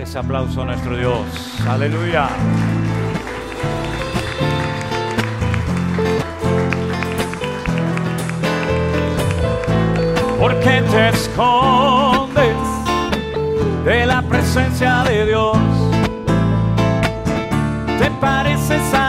Fuerte ese aplauso a nuestro Dios. Aleluya. ¿Por qué te escondes de la presencia de Dios? Te pareces a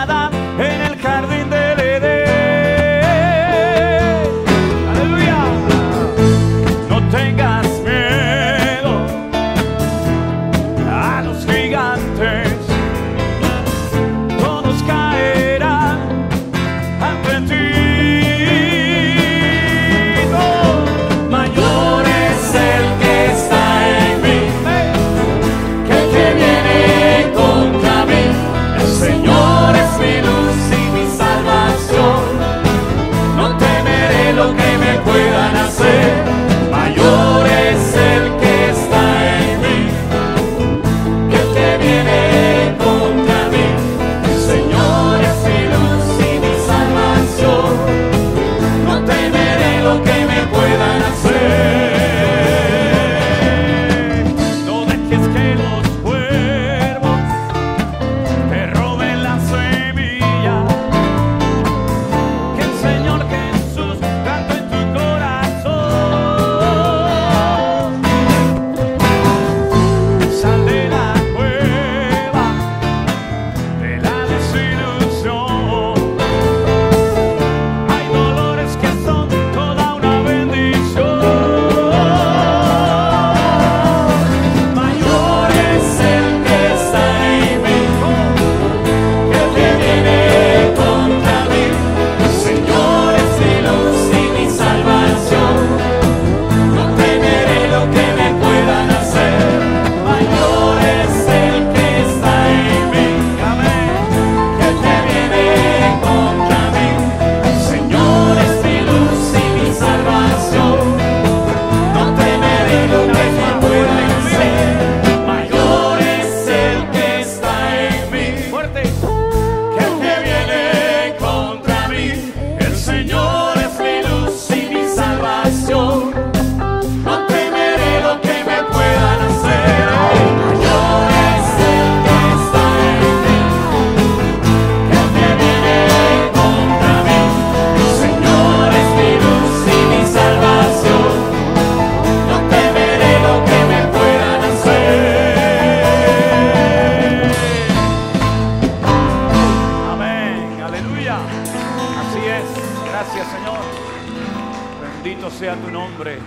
sea tu nombre.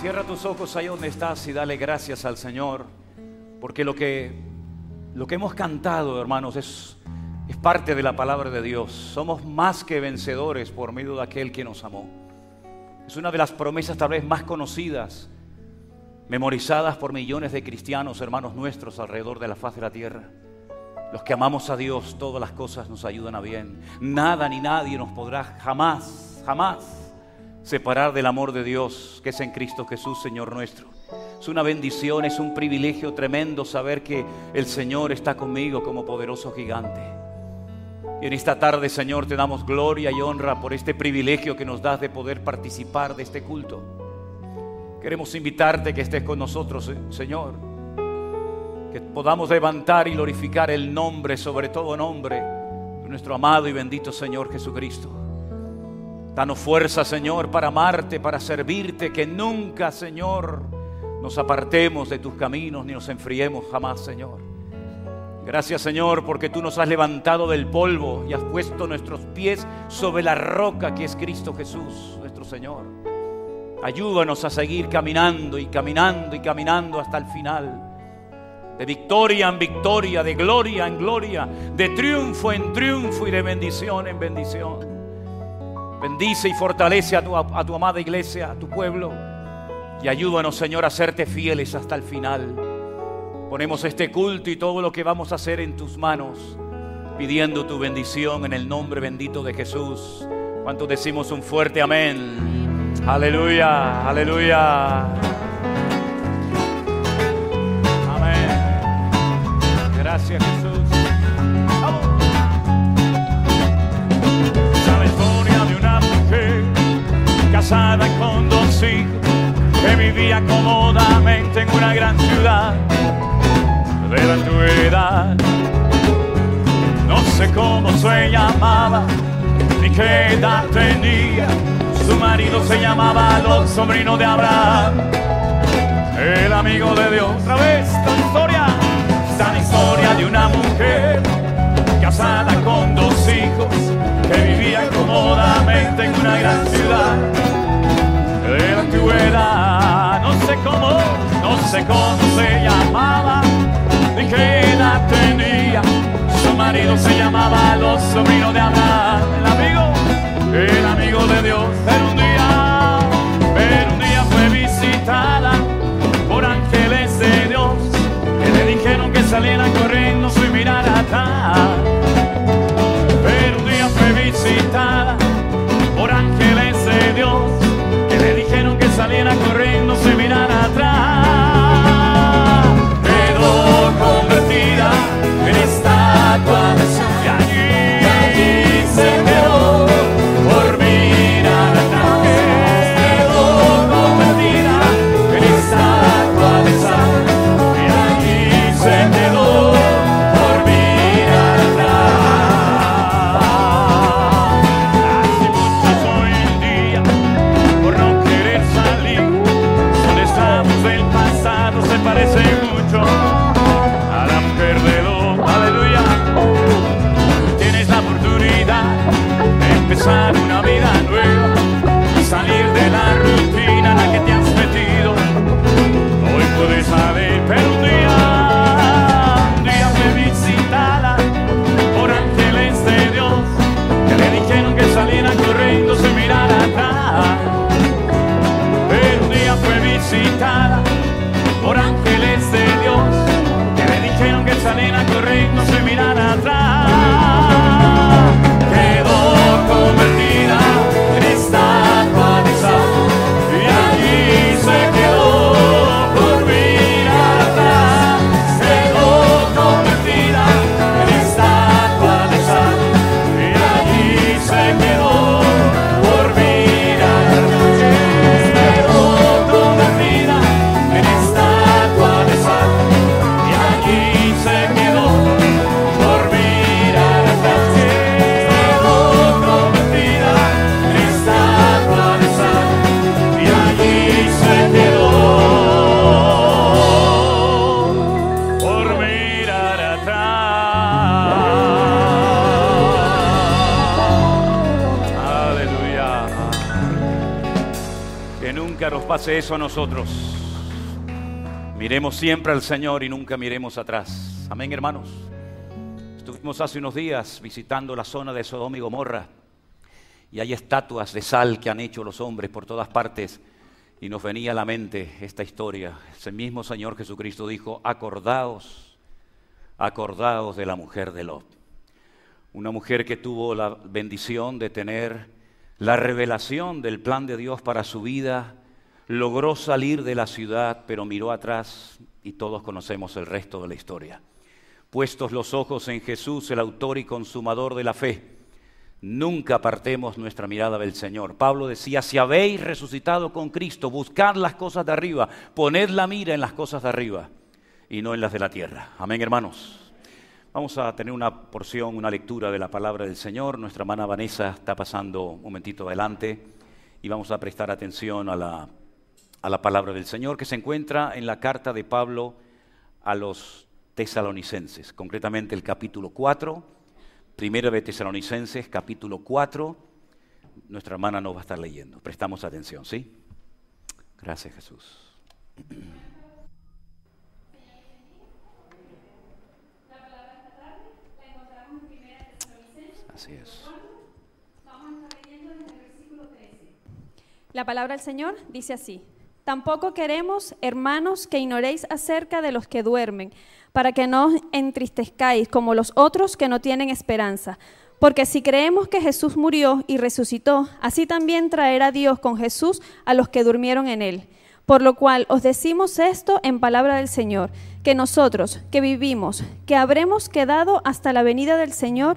Cierra tus ojos ahí donde estás y dale gracias al Señor. Porque lo que, lo que hemos cantado, hermanos, es, es parte de la palabra de Dios. Somos más que vencedores por medio de aquel que nos amó. Es una de las promesas tal vez más conocidas, memorizadas por millones de cristianos, hermanos nuestros, alrededor de la faz de la tierra. Los que amamos a Dios, todas las cosas nos ayudan a bien. Nada ni nadie nos podrá jamás, jamás separar del amor de Dios que es en Cristo Jesús, Señor nuestro. Es una bendición, es un privilegio tremendo saber que el Señor está conmigo como poderoso gigante. Y en esta tarde, Señor, te damos gloria y honra por este privilegio que nos das de poder participar de este culto. Queremos invitarte que estés con nosotros, eh, Señor. Que podamos levantar y glorificar el nombre, sobre todo nombre, de nuestro amado y bendito Señor Jesucristo. Danos fuerza, Señor, para amarte, para servirte, que nunca, Señor, nos apartemos de tus caminos ni nos enfriemos jamás, Señor. Gracias, Señor, porque tú nos has levantado del polvo y has puesto nuestros pies sobre la roca que es Cristo Jesús, nuestro Señor. Ayúdanos a seguir caminando y caminando y caminando hasta el final. De victoria en victoria, de gloria en gloria, de triunfo en triunfo y de bendición en bendición. Bendice y fortalece a tu, amada iglesia, a tu pueblo. Y ayúdanos, Señor, a serte fieles hasta el final. Ponemos este culto y todo lo que vamos a hacer en tus manos, pidiendo tu bendición en el nombre bendito de Jesús. ¿Cuántos decimos un fuerte amén? Aleluya, aleluya. Amén. Gracias Jesús. Casada con dos hijos que vivía cómodamente en una gran ciudad de la antigüedad. No sé cómo se llamaba ni qué edad tenía. Su marido se llamaba los sobrino de Abraham, el amigo de Dios. Otra vez esta historia, esta historia de una mujer casada con que vivía cómodamente en una gran ciudad de la antigüedad. No sé cómo, no sé cómo se llamaba, ni qué edad tenía. Su marido se llamaba los sobrinos de Abraham, el amigo, el amigo de Dios. Pero un día, pero un día fue visitada por ángeles de Dios que le dijeron que saliera corriendo sin mirar atrás. Visitada por ángeles de Dios eso a nosotros. Miremos siempre al Señor y nunca miremos atrás. Amén, hermanos. Estuvimos hace unos días visitando la zona de Sodoma y Gomorra y hay estatuas de sal que han hecho los hombres por todas partes y nos venía a la mente esta historia. Ese mismo Señor Jesucristo dijo, acordaos, acordaos de la mujer de Lot. Una mujer que tuvo la bendición de tener la revelación del plan de Dios para su vida, logró salir de la ciudad, pero miró atrás y todos conocemos el resto de la historia. Puestos los ojos en Jesús, el autor y consumador de la fe, nunca apartemos nuestra mirada del Señor. Pablo decía, si habéis resucitado con Cristo, buscad las cosas de arriba, poned la mira en las cosas de arriba y no en las de la tierra. Amén, hermanos. Vamos a tener una porción, una lectura de la palabra del Señor. Nuestra hermana Vanessa está pasando un momentito adelante y vamos a prestar atención a la, a la palabra del Señor que se encuentra en la carta de Pablo a los tesalonicenses, concretamente el capítulo 4, primera de tesalonicenses, capítulo 4. Nuestra hermana nos va a estar leyendo. Prestamos atención, ¿sí? Gracias Jesús. Así es. La palabra del Señor dice así. Tampoco queremos, hermanos, que ignoréis acerca de los que duermen, para que no os entristezcáis como los otros que no tienen esperanza. Porque si creemos que Jesús murió y resucitó, así también traerá Dios con Jesús a los que durmieron en él. Por lo cual os decimos esto en palabra del Señor, que nosotros, que vivimos, que habremos quedado hasta la venida del Señor,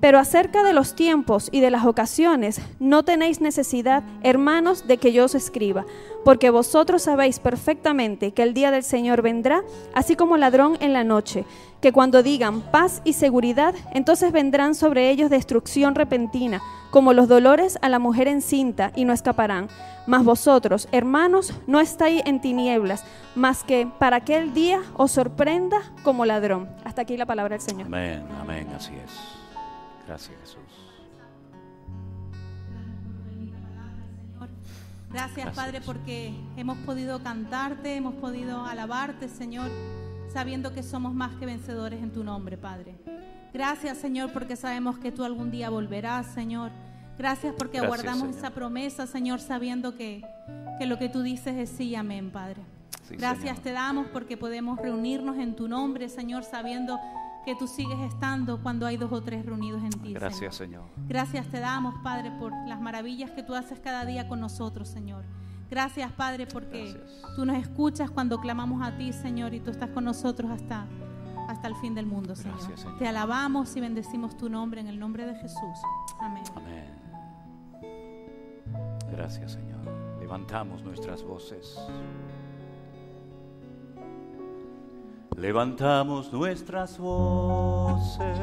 Pero acerca de los tiempos y de las ocasiones, no tenéis necesidad, hermanos, de que yo os escriba, porque vosotros sabéis perfectamente que el día del Señor vendrá, así como ladrón en la noche, que cuando digan paz y seguridad, entonces vendrán sobre ellos destrucción repentina, como los dolores a la mujer encinta, y no escaparán. Mas vosotros, hermanos, no estáis en tinieblas, más que para aquel día os sorprenda como ladrón. Hasta aquí la palabra del Señor. Amén, amén, así es. Gracias Jesús. Gracias, Gracias, Padre, porque hemos podido cantarte, hemos podido alabarte, Señor, sabiendo que somos más que vencedores en tu nombre, Padre. Gracias, Señor, porque sabemos que tú algún día volverás, Señor. Gracias porque Gracias, aguardamos Señor. esa promesa, Señor, sabiendo que, que lo que tú dices es sí, amén, Padre. Sí, Gracias Señor. te damos porque podemos reunirnos en tu nombre, Señor, sabiendo que tú sigues estando cuando hay dos o tres reunidos en ti. Gracias, Señor. Señor. Gracias te damos, Padre, por las maravillas que tú haces cada día con nosotros, Señor. Gracias, Padre, porque Gracias. tú nos escuchas cuando clamamos a ti, Señor, y tú estás con nosotros hasta, hasta el fin del mundo, Señor. Gracias, Señor. Te alabamos y bendecimos tu nombre en el nombre de Jesús. Amén. Amén. Gracias, Señor. Levantamos nuestras voces. Levantamos nuestras voces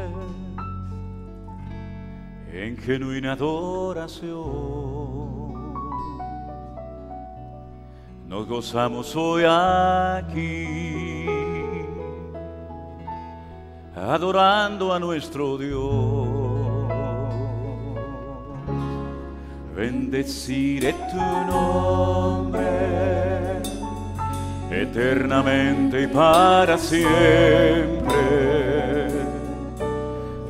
en genuina adoración. Nos gozamos hoy aquí, adorando a nuestro Dios. Bendeciré tu nombre eternamente y para siempre.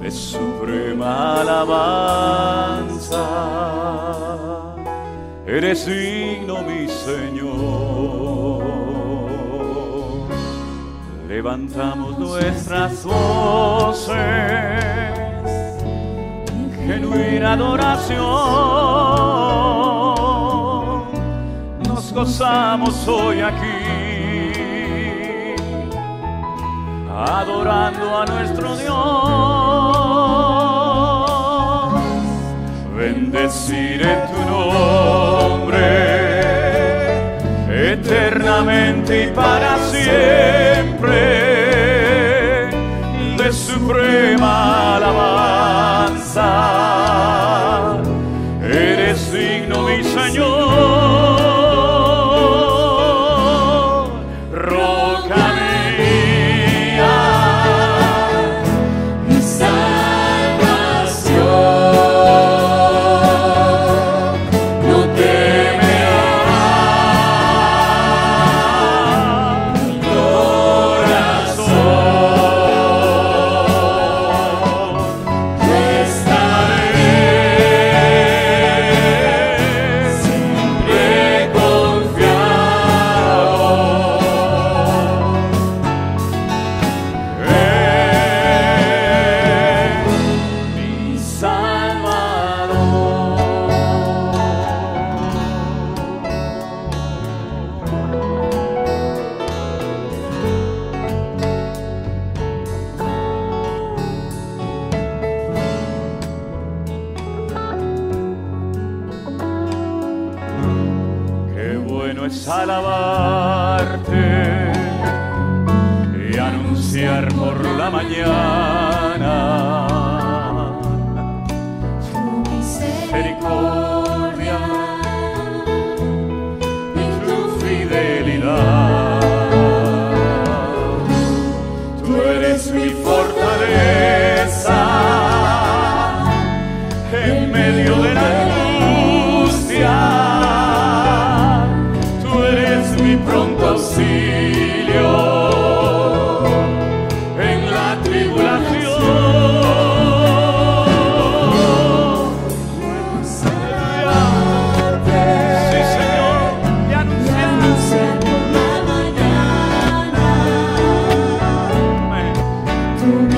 De suprema alabanza, eres digno, mi Señor. Levantamos nuestras voces en genuina adoración. Nos gozamos hoy aquí, adorando a nuestro Dios. Bendeciré tu nombre eternamente y para siempre de suprema alabanza.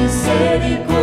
misericordia.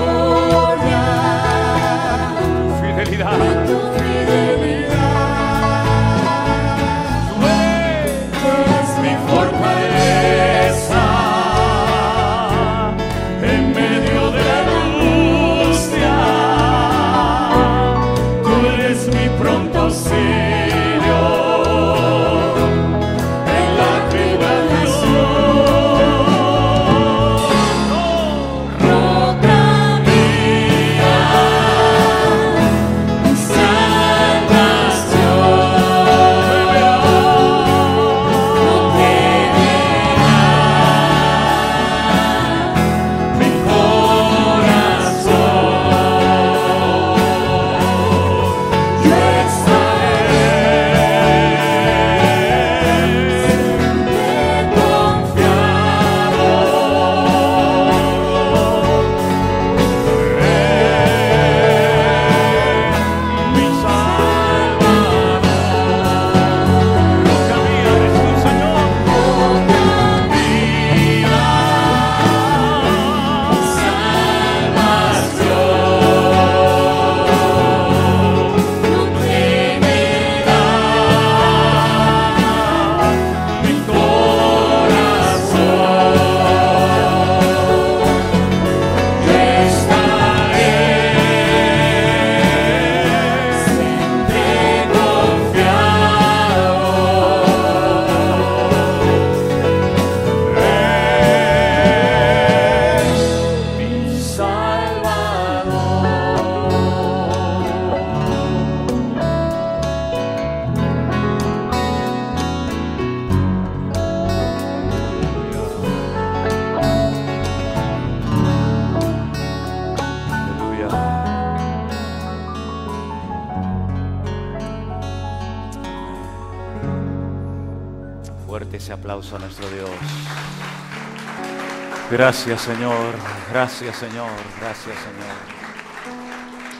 Gracias Señor, gracias Señor, gracias Señor.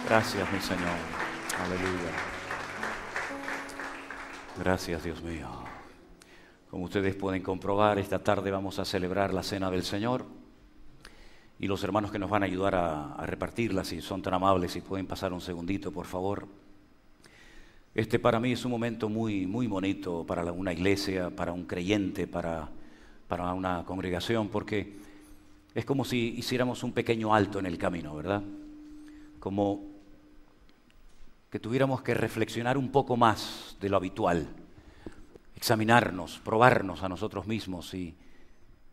Gracias mi Señor. Aleluya. Gracias Dios mío. Como ustedes pueden comprobar, esta tarde vamos a celebrar la Cena del Señor y los hermanos que nos van a ayudar a, repartirla, si son tan amables, si pueden pasar un segundito, por favor. Este para mí es un momento muy, muy bonito para una iglesia, para un creyente, para, para una congregación, porque es como si hiciéramos un pequeño alto en el camino, ¿verdad? Como que tuviéramos que reflexionar un poco más de lo habitual, examinarnos, probarnos a nosotros mismos y,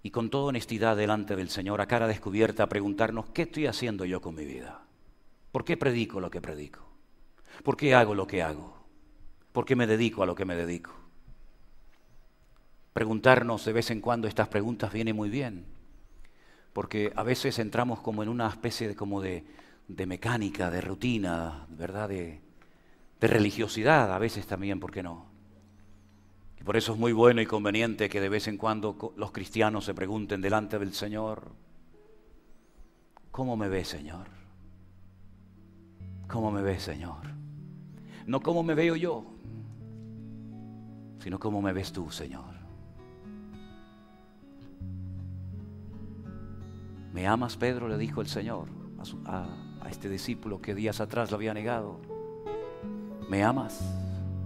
y con toda honestidad delante del Señor, a cara descubierta, preguntarnos, ¿qué estoy haciendo yo con mi vida? ¿Por qué predico lo que predico? ¿Por qué hago lo que hago? ¿Por qué me dedico a lo que me dedico? Preguntarnos de vez en cuando estas preguntas viene muy bien, porque a veces entramos como en una especie de, como de, de mecánica, de rutina, ¿verdad? De, de religiosidad, a veces también, ¿por qué no? Y por eso es muy bueno y conveniente que de vez en cuando los cristianos se pregunten delante del Señor, ¿cómo me ve Señor? ¿Cómo me ve Señor? No cómo me veo yo, sino cómo me ves tú, Señor. ¿Me amas, Pedro? le dijo el Señor a, este discípulo que días atrás lo había negado. ¿Me amas?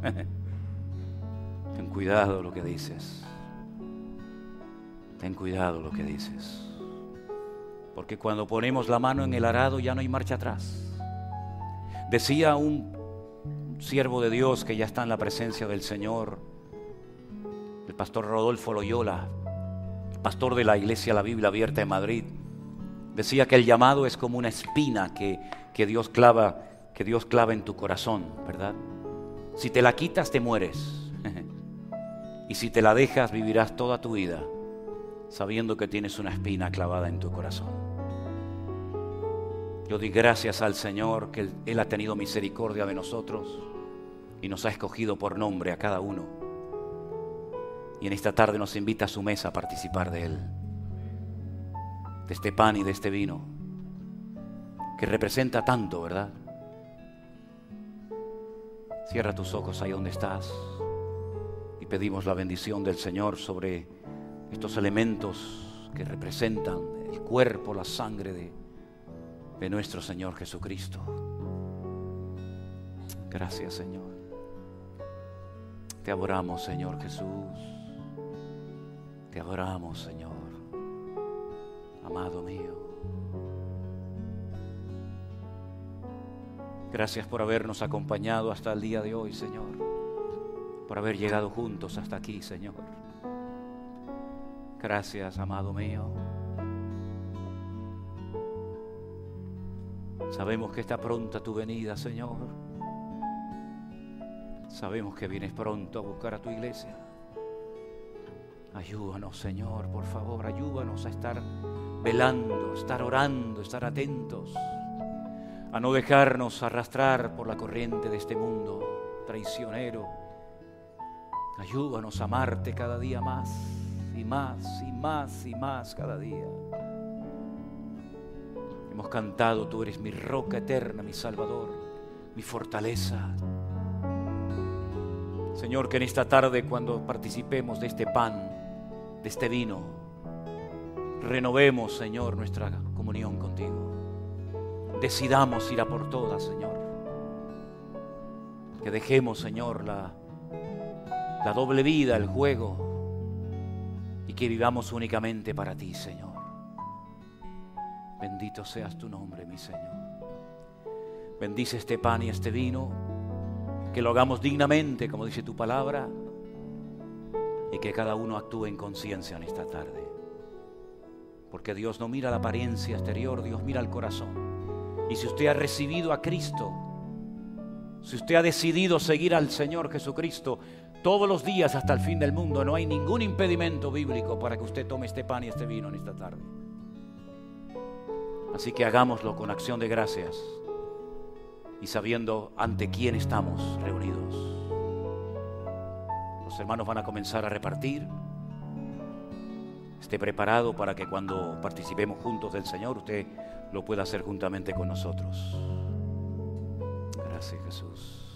Ten cuidado lo que dices. Ten cuidado lo que dices. Porque cuando ponemos la mano en el arado ya no hay marcha atrás. Decía un siervo de Dios que ya está en la presencia del Señor, el pastor Rodolfo Loyola, pastor de la iglesia La Biblia Abierta en Madrid, decía que el llamado es como una espina que, que, Dios clava, que Dios clava en tu corazón, ¿verdad? Si te la quitas te mueres. y si te la dejas vivirás toda tu vida sabiendo que tienes una espina clavada en tu corazón. Yo di gracias al Señor que Él ha tenido misericordia de nosotros y nos ha escogido por nombre a cada uno y en esta tarde nos invita a su mesa a participar de Él, de este pan y de este vino, que representa tanto, ¿verdad? Cierra tus ojos ahí donde estás y pedimos la bendición del Señor sobre estos elementos que representan el cuerpo, la sangre de, de nuestro Señor Jesucristo. Gracias Señor. Te adoramos Señor Jesús. Te adoramos, Señor, amado mío. Gracias por habernos acompañado hasta el día de hoy, Señor. Por haber llegado juntos hasta aquí, Señor. Gracias, amado mío. Sabemos que está pronta tu venida, Señor. Sabemos que vienes pronto a buscar a tu iglesia. Ayúdanos, Señor, por favor, ayúdanos a estar velando, estar orando, estar atentos, a no dejarnos arrastrar por la corriente de este mundo traicionero. Ayúdanos a amarte cada día más y más y más y más cada día. Hemos cantado, tú eres mi roca eterna, mi Salvador, mi fortaleza. Señor, que en esta tarde cuando participemos de este pan, de este vino, renovemos, Señor, nuestra comunión contigo. Decidamos ir a por todas, Señor. Que dejemos, Señor, la, la doble vida, el juego, y que vivamos únicamente para ti, Señor. Bendito seas tu nombre, mi Señor. Bendice este pan y este vino, que lo hagamos dignamente, como dice tu palabra y que cada uno actúe en conciencia en esta tarde. Porque Dios no mira la apariencia exterior, Dios mira el corazón. Y si usted ha recibido a Cristo, si usted ha decidido seguir al Señor Jesucristo todos los días hasta el fin del mundo, no hay ningún impedimento bíblico para que usted tome este pan y este vino en esta tarde. Así que hagámoslo con acción de gracias y sabiendo ante quién estamos reunidos Hermanos van a comenzar a repartir. Esté preparado para que cuando participemos juntos del Señor, usted lo pueda hacer juntamente con nosotros. Gracias Jesús.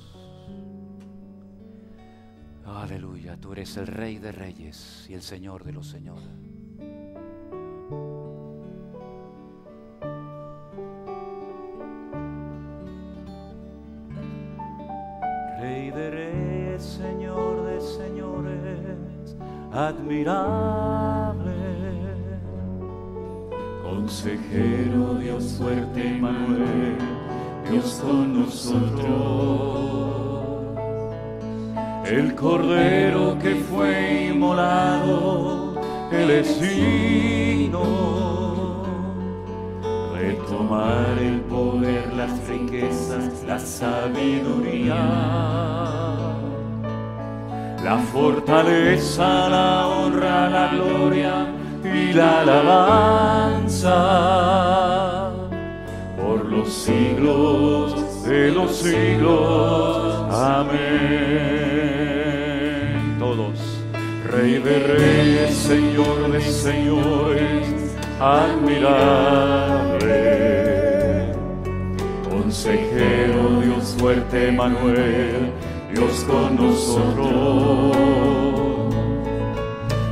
Aleluya, tú eres el Rey de Reyes y el Señor de los Señores. Rey de Reyes, Señor de Señores, admirable. Consejero, Dios fuerte, Manuel, Dios con nosotros. El cordero que fue inmolado, Él es digno de tomar el poder, las riquezas, la sabiduría, la fortaleza, la honra, la gloria y la alabanza por los siglos de los siglos. Amén. Todos. Rey de reyes, Señor de señores, admirable. Consejero, Dios fuerte, Manuel, Dios con nosotros.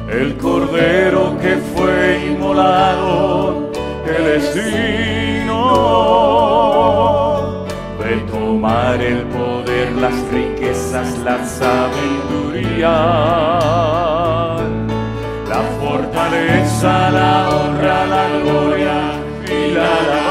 El cordero que fue inmolado, Él es digno de tomar el poder, las riquezas, la sabiduría, la fortaleza, la honra, la gloria y la alabanza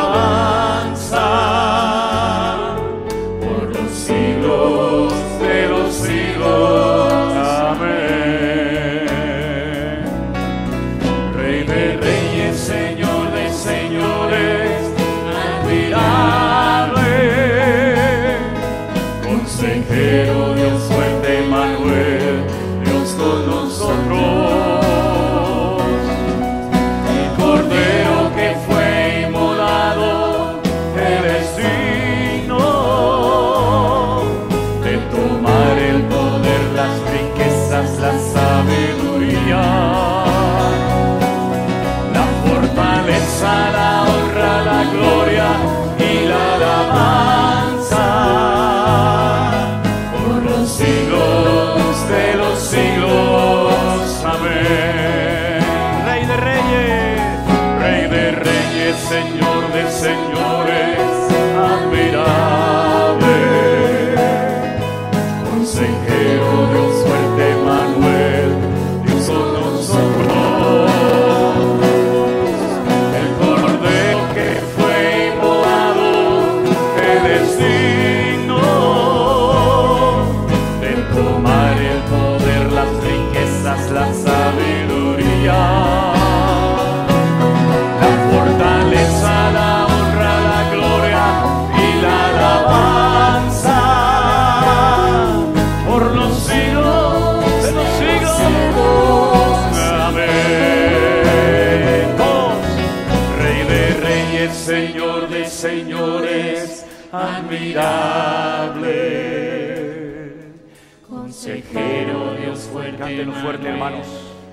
fuerte, hermanos.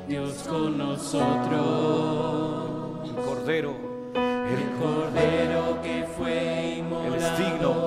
Dios con nosotros. El Cordero. El cordero que fue inmolado es digno.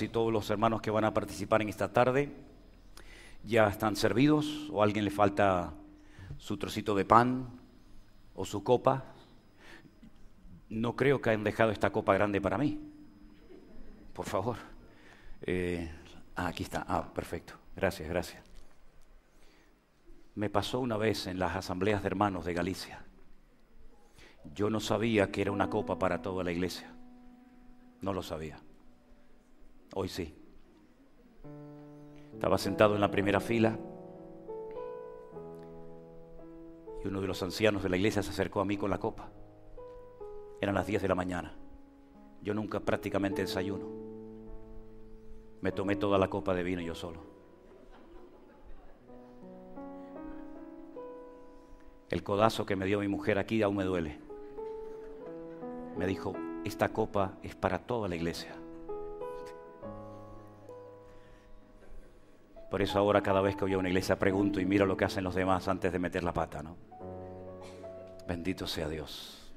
Si todos los hermanos que van a participar en esta tarde ya están servidos o a alguien le falta su trocito de pan o su copa. No creo que hayan dejado esta copa grande para mí. Por favor. Eh, ah, aquí está. Ah, perfecto. Gracias, gracias. Me pasó una vez en las asambleas de hermanos de Galicia. Yo no sabía que era una copa para toda la iglesia. No lo sabía. Hoy sí. Estaba sentado en la primera fila y uno de los ancianos de la iglesia se acercó a mí con la copa. Eran las 10 de la mañana. Yo nunca prácticamente desayuno. Me tomé toda la copa de vino yo solo. El codazo que me dio mi mujer aquí aún me duele. Me dijo, esta copa es para toda la iglesia. Por eso ahora cada vez que voy a una iglesia pregunto y miro lo que hacen los demás antes de meter la pata, ¿no? Bendito sea Dios.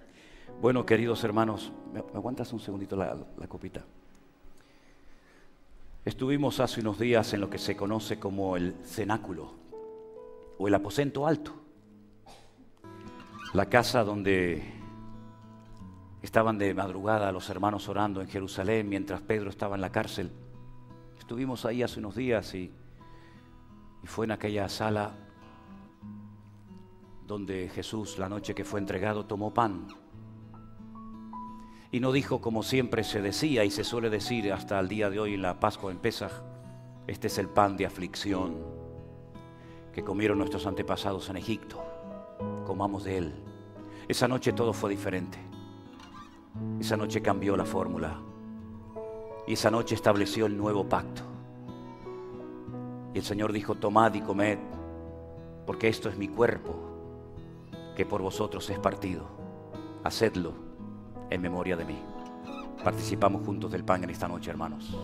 Bueno, queridos hermanos, ¿me, aguantas un segundito la, la copita? Estuvimos hace unos días en lo que se conoce como el cenáculo o el aposento alto, la casa donde estaban de madrugada los hermanos orando en Jerusalén mientras Pedro estaba en la cárcel. Estuvimos ahí hace unos días y, y fue en aquella sala donde Jesús, la noche que fue entregado, tomó pan. Y no dijo como siempre se decía y se suele decir hasta el día de hoy en la Pascua en Pesaj, este es el pan de aflicción que comieron nuestros antepasados en Egipto. Comamos de él. Esa noche todo fue diferente. Esa noche cambió la fórmula. Y esa noche estableció el nuevo pacto. Y el Señor dijo, tomad y comed, porque esto es mi cuerpo que por vosotros es partido. Hacedlo en memoria de mí. Participamos juntos del pan en esta noche, hermanos.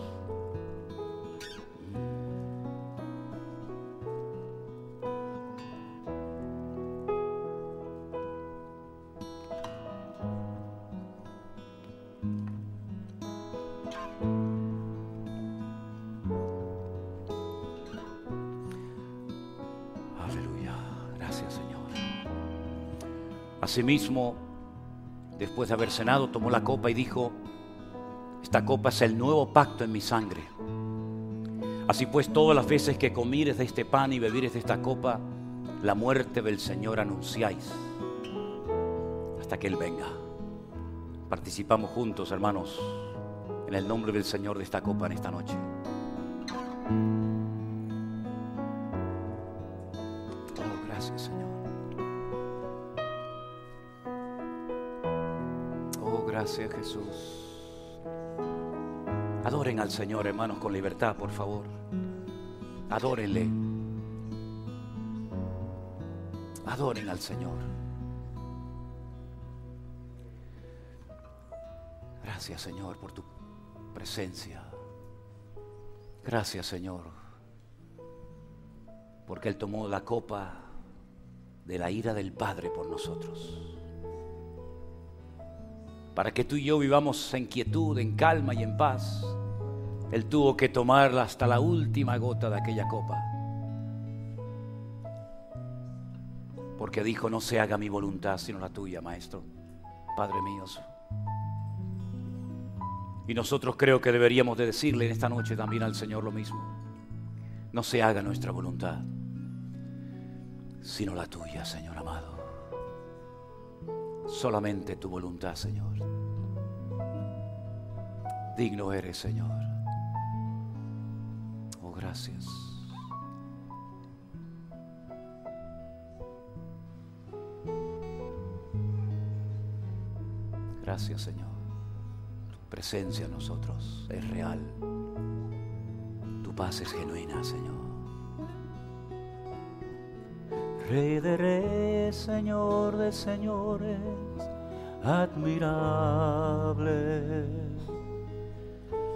Asimismo, después de haber cenado, tomó la copa y dijo, esta copa es el nuevo pacto en mi sangre. Así pues, todas las veces que comieres de este pan y bebieres de esta copa, la muerte del Señor anunciáis hasta que Él venga. Participamos juntos, hermanos, en el nombre del Señor de esta copa en esta noche. Gracias Jesús. Adoren al Señor, hermanos, con libertad, por favor. Adórenle. Adoren al Señor. Gracias, Señor, por tu presencia. Gracias, Señor, porque Él tomó la copa de la ira del Padre por nosotros para que tú y yo vivamos en quietud, en calma y en paz, Él tuvo que tomarla hasta la última gota de aquella copa. Porque dijo, no se haga mi voluntad sino la tuya, Maestro, Padre mío. Y nosotros creo que deberíamos de decirle en esta noche también al Señor lo mismo. No se haga nuestra voluntad, sino la tuya, Señor amado. Solamente tu voluntad, Señor. Digno eres, Señor. Oh, gracias. Gracias, Señor. Tu presencia en nosotros es real. Tu paz es genuina, Señor. Rey de reyes, Señor de señores, admirable.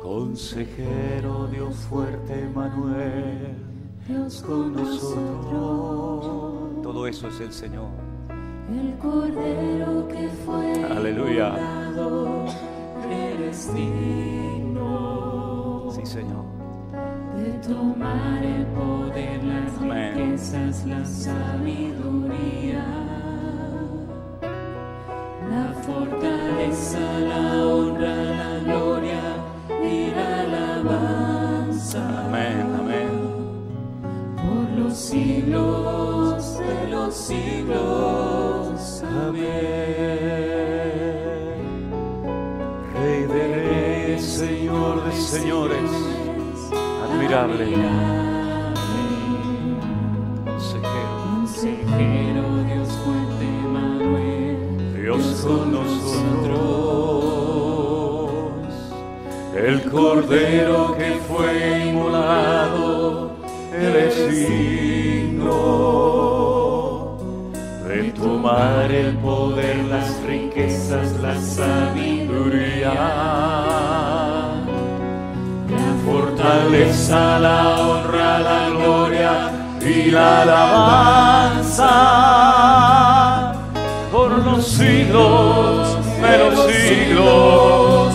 Consejero, Dios fuerte, Manuel, Dios con nosotros. Todo eso es el Señor. El Cordero que fue Aleluya. eres digno. Sí, Señor. Tomar el poder, las Amén. riquezas, la sabiduría, la fortaleza, la honra, la gloria y la alabanza. Amén, amén. Por los siglos de los siglos. Amén. Rey de reyes, Señor de señores, admirable. Consejero, Consejero, Dios fuerte, Manuel. Dios con nosotros. El cordero que fue inmolado, Él es digno de tomar el poder, las riquezas, la sabiduría, fortaleza, la honra, la gloria y la alabanza por los siglos de los siglos.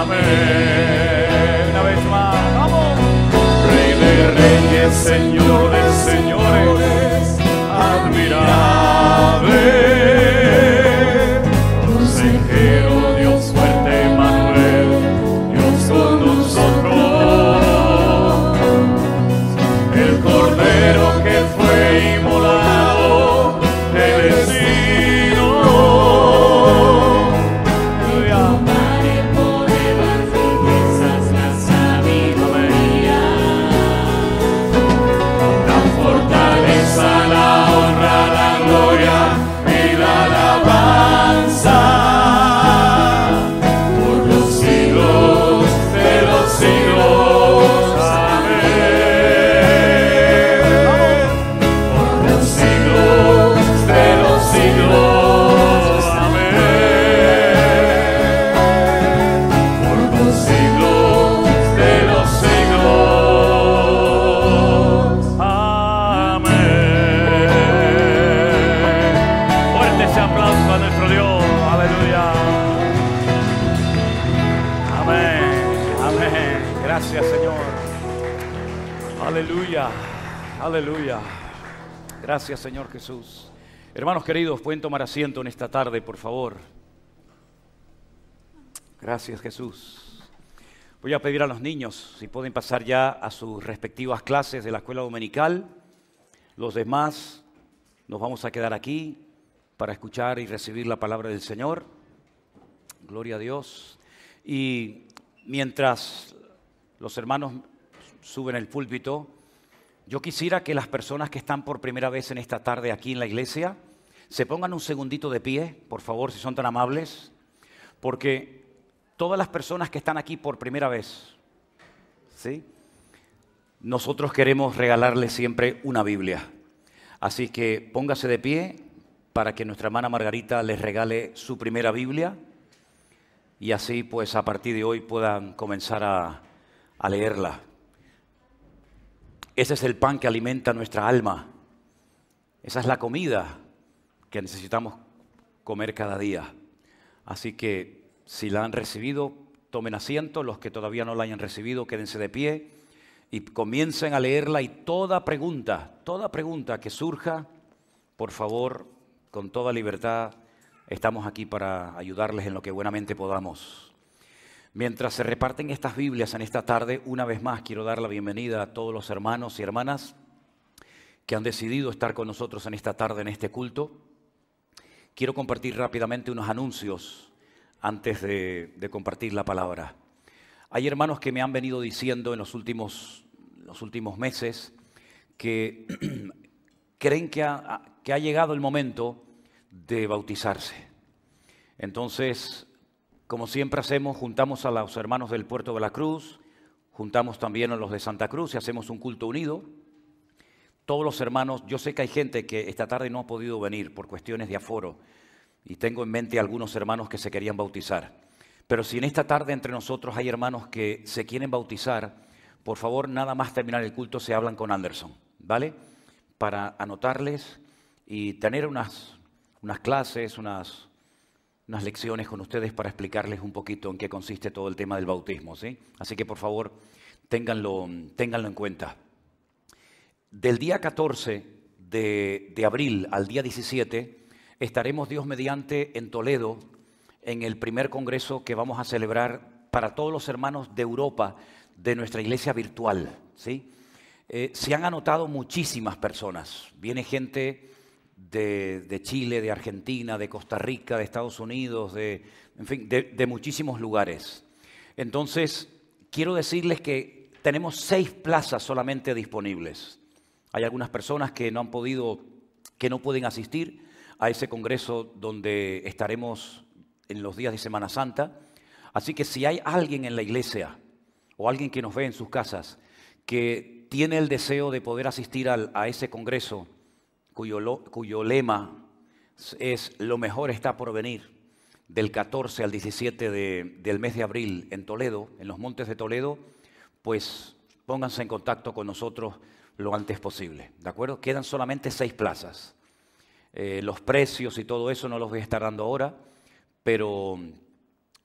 Amén. Una vez más, vamos. Rey de reyes, Señor Gracias, Señor Jesús. Hermanos queridos, pueden tomar asiento en esta tarde, por favor. Gracias, Jesús. Voy a pedir a los niños si pueden pasar ya a sus respectivas clases de la escuela dominical. Los demás nos vamos a quedar aquí para escuchar y recibir la palabra del Señor. Gloria a Dios. Y mientras los hermanos suben el púlpito, yo quisiera que las personas que están por primera vez en esta tarde aquí en la iglesia se pongan un segundito de pie, por favor, si son tan amables, porque todas las personas que están aquí por primera vez, ¿sí? Nosotros queremos regalarles siempre una Biblia. Así que póngase de pie para que nuestra hermana Margarita les regale su primera Biblia y así pues a partir de hoy puedan comenzar a, a leerla. Ese es el pan que alimenta nuestra alma. Esa es la comida que necesitamos comer cada día. Así que si la han recibido, tomen asiento. Los que todavía no la hayan recibido, quédense de pie y comiencen a leerla. Y toda pregunta, toda pregunta que surja, por favor, con toda libertad, estamos aquí para ayudarles en lo que buenamente podamos. Mientras se reparten estas Biblias en esta tarde, una vez más quiero dar la bienvenida a todos los hermanos y hermanas que han decidido estar con nosotros en esta tarde, en este culto. Quiero compartir rápidamente unos anuncios antes de, de compartir la palabra. Hay hermanos que me han venido diciendo en los últimos, los últimos meses que creen que ha, que ha llegado el momento de bautizarse. Entonces, como siempre hacemos, juntamos a los hermanos del Puerto de la Cruz, juntamos también a los de Santa Cruz y hacemos un culto unido. Todos los hermanos, yo sé que hay gente que esta tarde no ha podido venir por cuestiones de aforo y tengo en mente algunos hermanos que se querían bautizar. Pero si en esta tarde entre nosotros hay hermanos que se quieren bautizar, por favor, nada más terminar el culto se hablan con Anderson, ¿vale? Para anotarles y tener unas, unas clases, unas, unas lecciones con ustedes para explicarles un poquito en qué consiste todo el tema del bautismo. ¿sí? Así que por favor, ténganlo, ténganlo en cuenta. Del día 14 de, de abril al día 17 estaremos Dios mediante en Toledo en el primer congreso que vamos a celebrar para todos los hermanos de Europa de nuestra iglesia virtual. ¿sí? Eh, se han anotado muchísimas personas. Viene gente de, Chile, de Argentina, de Costa Rica, de Estados Unidos, de, en fin, de, muchísimos lugares. Entonces, quiero decirles que tenemos seis plazas solamente disponibles. Hay algunas personas que no han podido, que no pueden asistir a ese congreso donde estaremos en los días de Semana Santa. Así que si hay alguien en la iglesia o alguien que nos ve en sus casas que tiene el deseo de poder asistir a ese congreso cuyo, cuyo lema es lo mejor está por venir, del 14 al 17 del mes de abril en Toledo, en los montes de Toledo, pues pónganse en contacto con nosotros lo antes posible, ¿de acuerdo? Quedan solamente seis plazas. Eh, los precios y todo eso no los voy a estar dando ahora, pero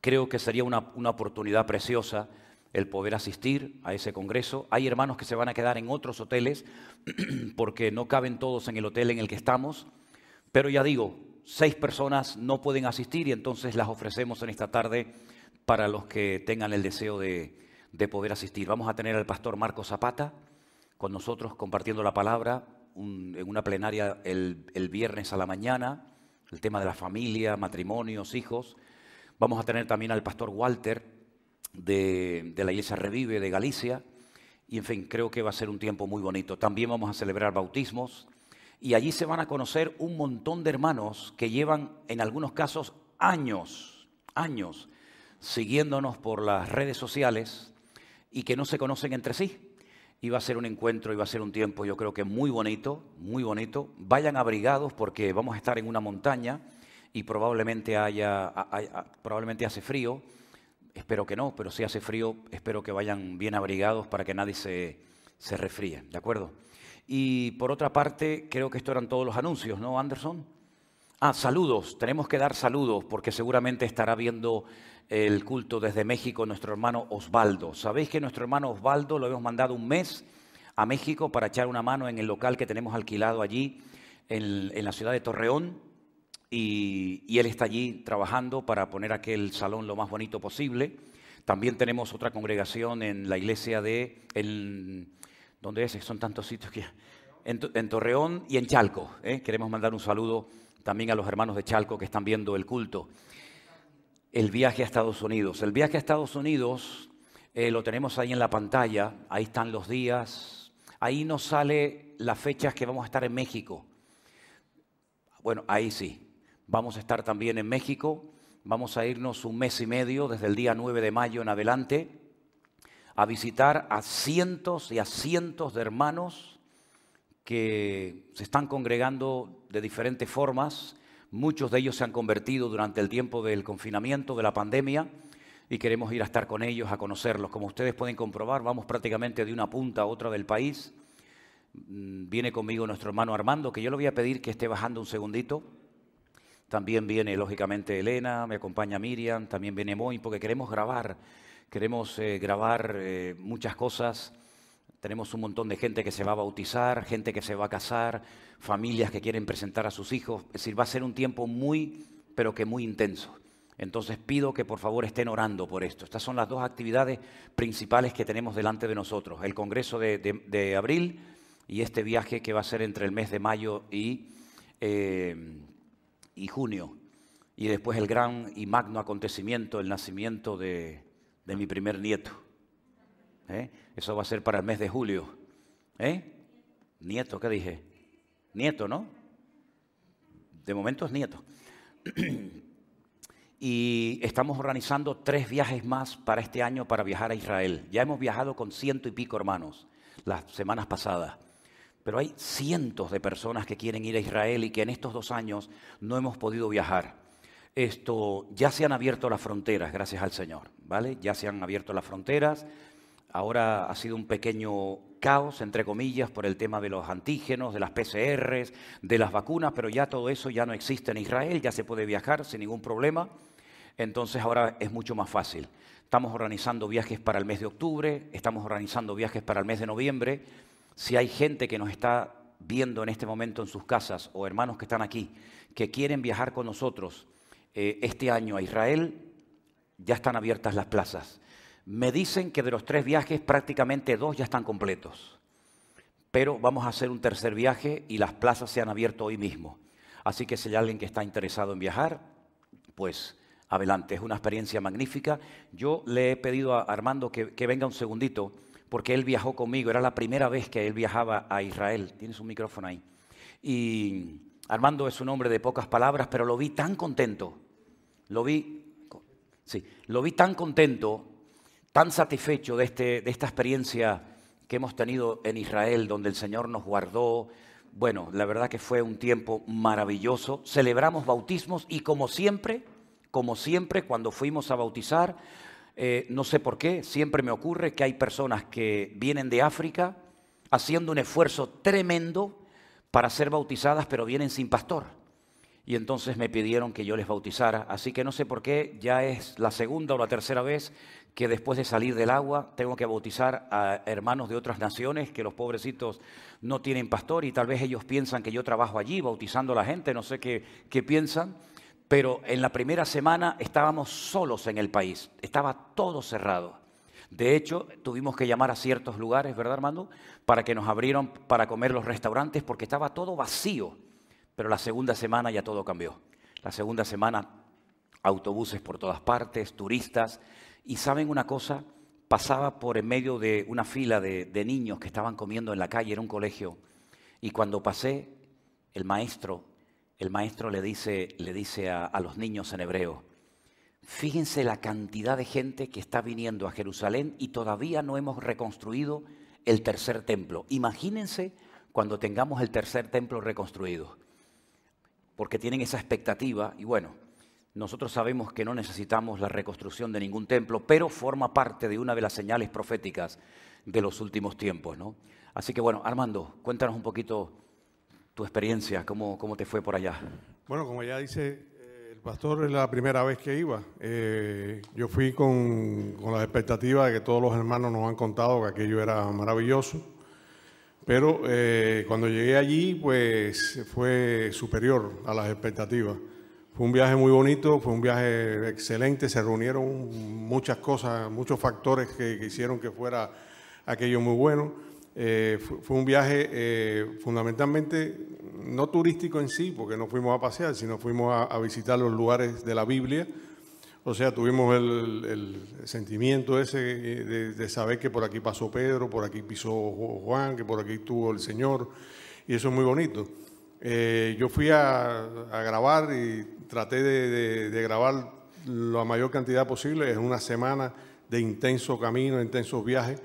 creo que sería una, una oportunidad preciosa el poder asistir a ese congreso. Hay hermanos que se van a quedar en otros hoteles porque no caben todos en el hotel en el que estamos, pero ya digo, seis personas no pueden asistir y entonces las ofrecemos en esta tarde para los que tengan el deseo de, poder asistir. Vamos a tener al pastor Marco Zapata con nosotros compartiendo la palabra en una plenaria el, el viernes a la mañana, el tema de la familia, matrimonios, hijos. Vamos a tener también al pastor Walter de, la Iglesia Revive de Galicia. Y en fin, creo que va a ser un tiempo muy bonito. También vamos a celebrar bautismos. Y allí se van a conocer un montón de hermanos que llevan, en algunos casos, años, años, siguiéndonos por las redes sociales y que no se conocen entre sí. Y va a ser un encuentro y va a ser un tiempo, yo creo que muy bonito, muy bonito. Vayan abrigados porque vamos a estar en una montaña y probablemente haya probablemente hace frío Espero que no, pero si hace frío, espero que vayan bien abrigados para que nadie se, se resfríe, ¿de acuerdo? Y por otra parte, creo que estos eran todos los anuncios, ¿no, Anderson? Ah, saludos, tenemos que dar saludos porque seguramente estará viendo el culto desde México nuestro hermano Osvaldo. Sabéis que nuestro hermano Osvaldo lo hemos mandado un mes a México para echar una mano en el local que tenemos alquilado allí en, en la ciudad de Torreón y, él está allí trabajando para poner aquel salón lo más bonito posible. También tenemos otra congregación en la iglesia de, el, ¿dónde es? Son tantos sitios que... En, Torreón y en Chalco. ¿eh? Queremos mandar un saludo también a los hermanos de Chalco que están viendo el culto. El viaje a Estados Unidos. El viaje a Estados Unidos eh, lo tenemos ahí en la pantalla. Ahí están los días. Ahí nos sale las fechas que vamos a estar en México. Bueno, ahí sí. Vamos a estar también en México. Vamos a irnos un mes y medio, desde el día 9 de mayo en adelante, a visitar a cientos y a cientos de hermanos que se están congregando de diferentes formas. Muchos de ellos se han convertido durante el tiempo del confinamiento, de la pandemia, y queremos ir a estar con ellos, a conocerlos. Como ustedes pueden comprobar, vamos prácticamente de una punta a otra del país. Mm, viene conmigo nuestro hermano Armando, que yo le voy a pedir que esté bajando un segundito. También viene, lógicamente, Elena, me acompaña Miriam, también viene Moy, porque queremos grabar, queremos eh, grabar eh, muchas cosas. Tenemos un montón de gente que se va a bautizar, gente que se va a casar, familias que quieren presentar a sus hijos. Es decir, va a ser un tiempo muy, pero que muy intenso. Entonces pido que por favor estén orando por esto. Estas son las dos actividades principales que tenemos delante de nosotros. El Congreso de, abril y este viaje que va a ser entre el mes de mayo y eh, y junio. Y después el gran y magno acontecimiento, el nacimiento de, mi primer nieto. ¿Eh? Eso va a ser para el mes de julio. ¿Eh? Nieto, ¿qué dije? Nieto, ¿no? De momento es nieto. y estamos organizando tres viajes más para este año para viajar a Israel. Ya hemos viajado con ciento y pico hermanos las semanas pasadas. Pero hay cientos de personas que quieren ir a Israel y que en estos dos años no hemos podido viajar. Esto, ya se han abierto las fronteras, gracias al Señor, ¿vale? Ya se han abierto las fronteras. Ahora ha sido un pequeño caos, entre comillas, por el tema de los antígenos, de las PCRs, de las vacunas, pero ya todo eso ya no existe en Israel, ya se puede viajar sin ningún problema. Entonces ahora es mucho más fácil. Estamos organizando viajes para el mes de octubre, estamos organizando viajes para el mes de noviembre. Si hay gente que nos está viendo en este momento en sus casas o hermanos que están aquí que quieren viajar con nosotros eh, este año a Israel, ya están abiertas las plazas. Me dicen que de los tres viajes prácticamente dos ya están completos, pero vamos a hacer un tercer viaje y las plazas se han abierto hoy mismo. Así que si hay alguien que está interesado en viajar, pues adelante, es una experiencia magnífica. Yo le he pedido a Armando que, que venga un segundito, porque él viajó conmigo, era la primera vez que él viajaba a Israel. Tienes un micrófono ahí. Y Armando es un hombre de pocas palabras, pero lo vi tan contento, lo vi, sí, lo vi tan contento, tan satisfecho de, este, de esta experiencia que hemos tenido en Israel, donde el Señor nos guardó. Bueno, la verdad que fue un tiempo maravilloso. Celebramos bautismos y como siempre, como siempre, cuando fuimos a bautizar, eh, no sé por qué, siempre me ocurre que hay personas que vienen de África haciendo un esfuerzo tremendo para ser bautizadas, pero vienen sin pastor. Y entonces me pidieron que yo les bautizara. Así que no sé por qué, ya es la segunda o la tercera vez que después de salir del agua tengo que bautizar a hermanos de otras naciones, que los pobrecitos no tienen pastor y tal vez ellos piensan que yo trabajo allí bautizando a la gente, no sé qué, qué piensan. Pero en la primera semana estábamos solos en el país, estaba todo cerrado. De hecho, tuvimos que llamar a ciertos lugares, ¿verdad, Armando? Para que nos abrieran para comer los restaurantes porque estaba todo vacío. Pero la segunda semana ya todo cambió. La segunda semana, autobuses por todas partes, turistas. Y saben una cosa, pasaba por en medio de una fila de, niños que estaban comiendo en la calle, en un colegio. Y cuando pasé, el maestro, el maestro le dice, le dice a los niños en hebreo, Fíjense la cantidad de gente que está viniendo a Jerusalén y todavía no hemos reconstruido el tercer templo. Imagínense cuando tengamos el tercer templo reconstruido, porque tienen esa expectativa y bueno, nosotros sabemos que no necesitamos la reconstrucción de ningún templo, pero forma parte de una de las señales proféticas de los últimos tiempos, ¿no? Así que bueno, Armando, cuéntanos un poquito tu experiencia, cómo, cómo te fue por allá. Bueno, como ya dice Pastor, es la primera vez que iba. Eh, yo fui con, con las expectativas de que todos los hermanos nos han contado que aquello era maravilloso, pero eh, cuando llegué allí, pues fue superior a las expectativas. Fue un viaje muy bonito, fue un viaje excelente, se reunieron muchas cosas, muchos factores que, que hicieron que fuera aquello muy bueno. Eh, fue, un viaje eh, fundamentalmente no turístico en sí, porque no fuimos a pasear, sino fuimos a, visitar los lugares de la Biblia. O sea, tuvimos el, sentimiento ese de, saber que por aquí pasó Pedro, por aquí pisó Juan, que por aquí estuvo el Señor, y eso es muy bonito. Eh, yo fui a, grabar y traté de, de grabar la mayor cantidad posible, es una semana de intenso camino, intensos viajes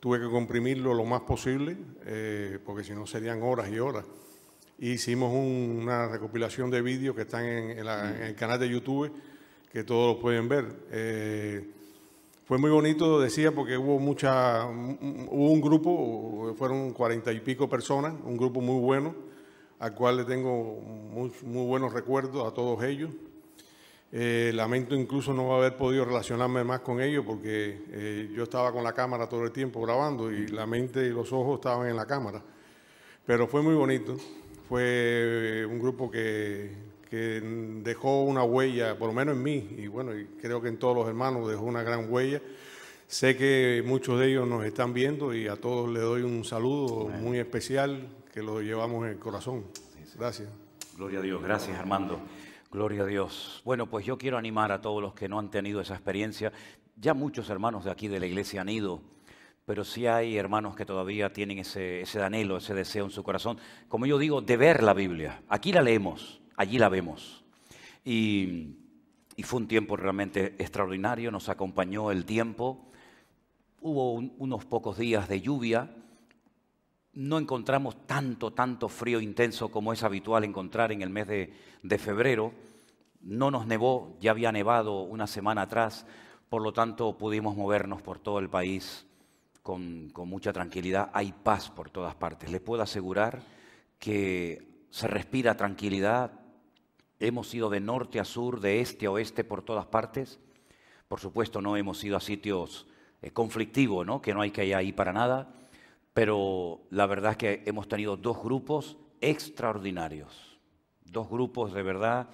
Tuve que comprimirlo lo más posible, eh, porque si no serían horas y horas. Hicimos una recopilación de vídeos que están en, el canal de YouTube, que todos los pueden ver. Eh, fue muy bonito, decía, porque hubo mucha, hubo un grupo, fueron cuarenta y pico personas, un grupo muy bueno, al cual le tengo muy, muy buenos recuerdos a todos ellos. Eh, lamento incluso no haber podido relacionarme más con ellos porque eh, yo estaba con la cámara todo el tiempo grabando y la mente y los ojos estaban en la cámara. Pero fue muy bonito. Fue eh, un grupo que, que dejó una huella, por lo menos en mí, y bueno, y creo que en todos los hermanos dejó una gran huella. Sé que muchos de ellos nos están viendo y a todos les doy un saludo muy especial que lo llevamos en el corazón. Gracias. Gloria a Dios. Gracias, Armando. Gloria a Dios. Bueno, pues yo quiero animar a todos los que no han tenido esa experiencia. Ya muchos hermanos de aquí de la iglesia han ido, pero sí hay hermanos que todavía tienen ese, ese anhelo, ese deseo en su corazón. Como yo digo, de ver la Biblia. Aquí la leemos, allí la vemos. Y, fue un tiempo realmente extraordinario, nos acompañó el tiempo. Hubo unos pocos días de lluvia, no encontramos tanto, tanto frío intenso como es habitual encontrar en el mes de, febrero. No nos nevó, ya había nevado una semana atrás, por lo tanto pudimos movernos por todo el país con, mucha tranquilidad, hay paz por todas partes. Les puedo asegurar que se respira tranquilidad, hemos ido de norte a sur, de este a oeste por todas partes. Por supuesto, no hemos ido a sitios eh, conflictivos, ¿no? que no hay que ir ahí para nada, pero la verdad es que hemos tenido dos grupos extraordinarios, dos grupos de verdad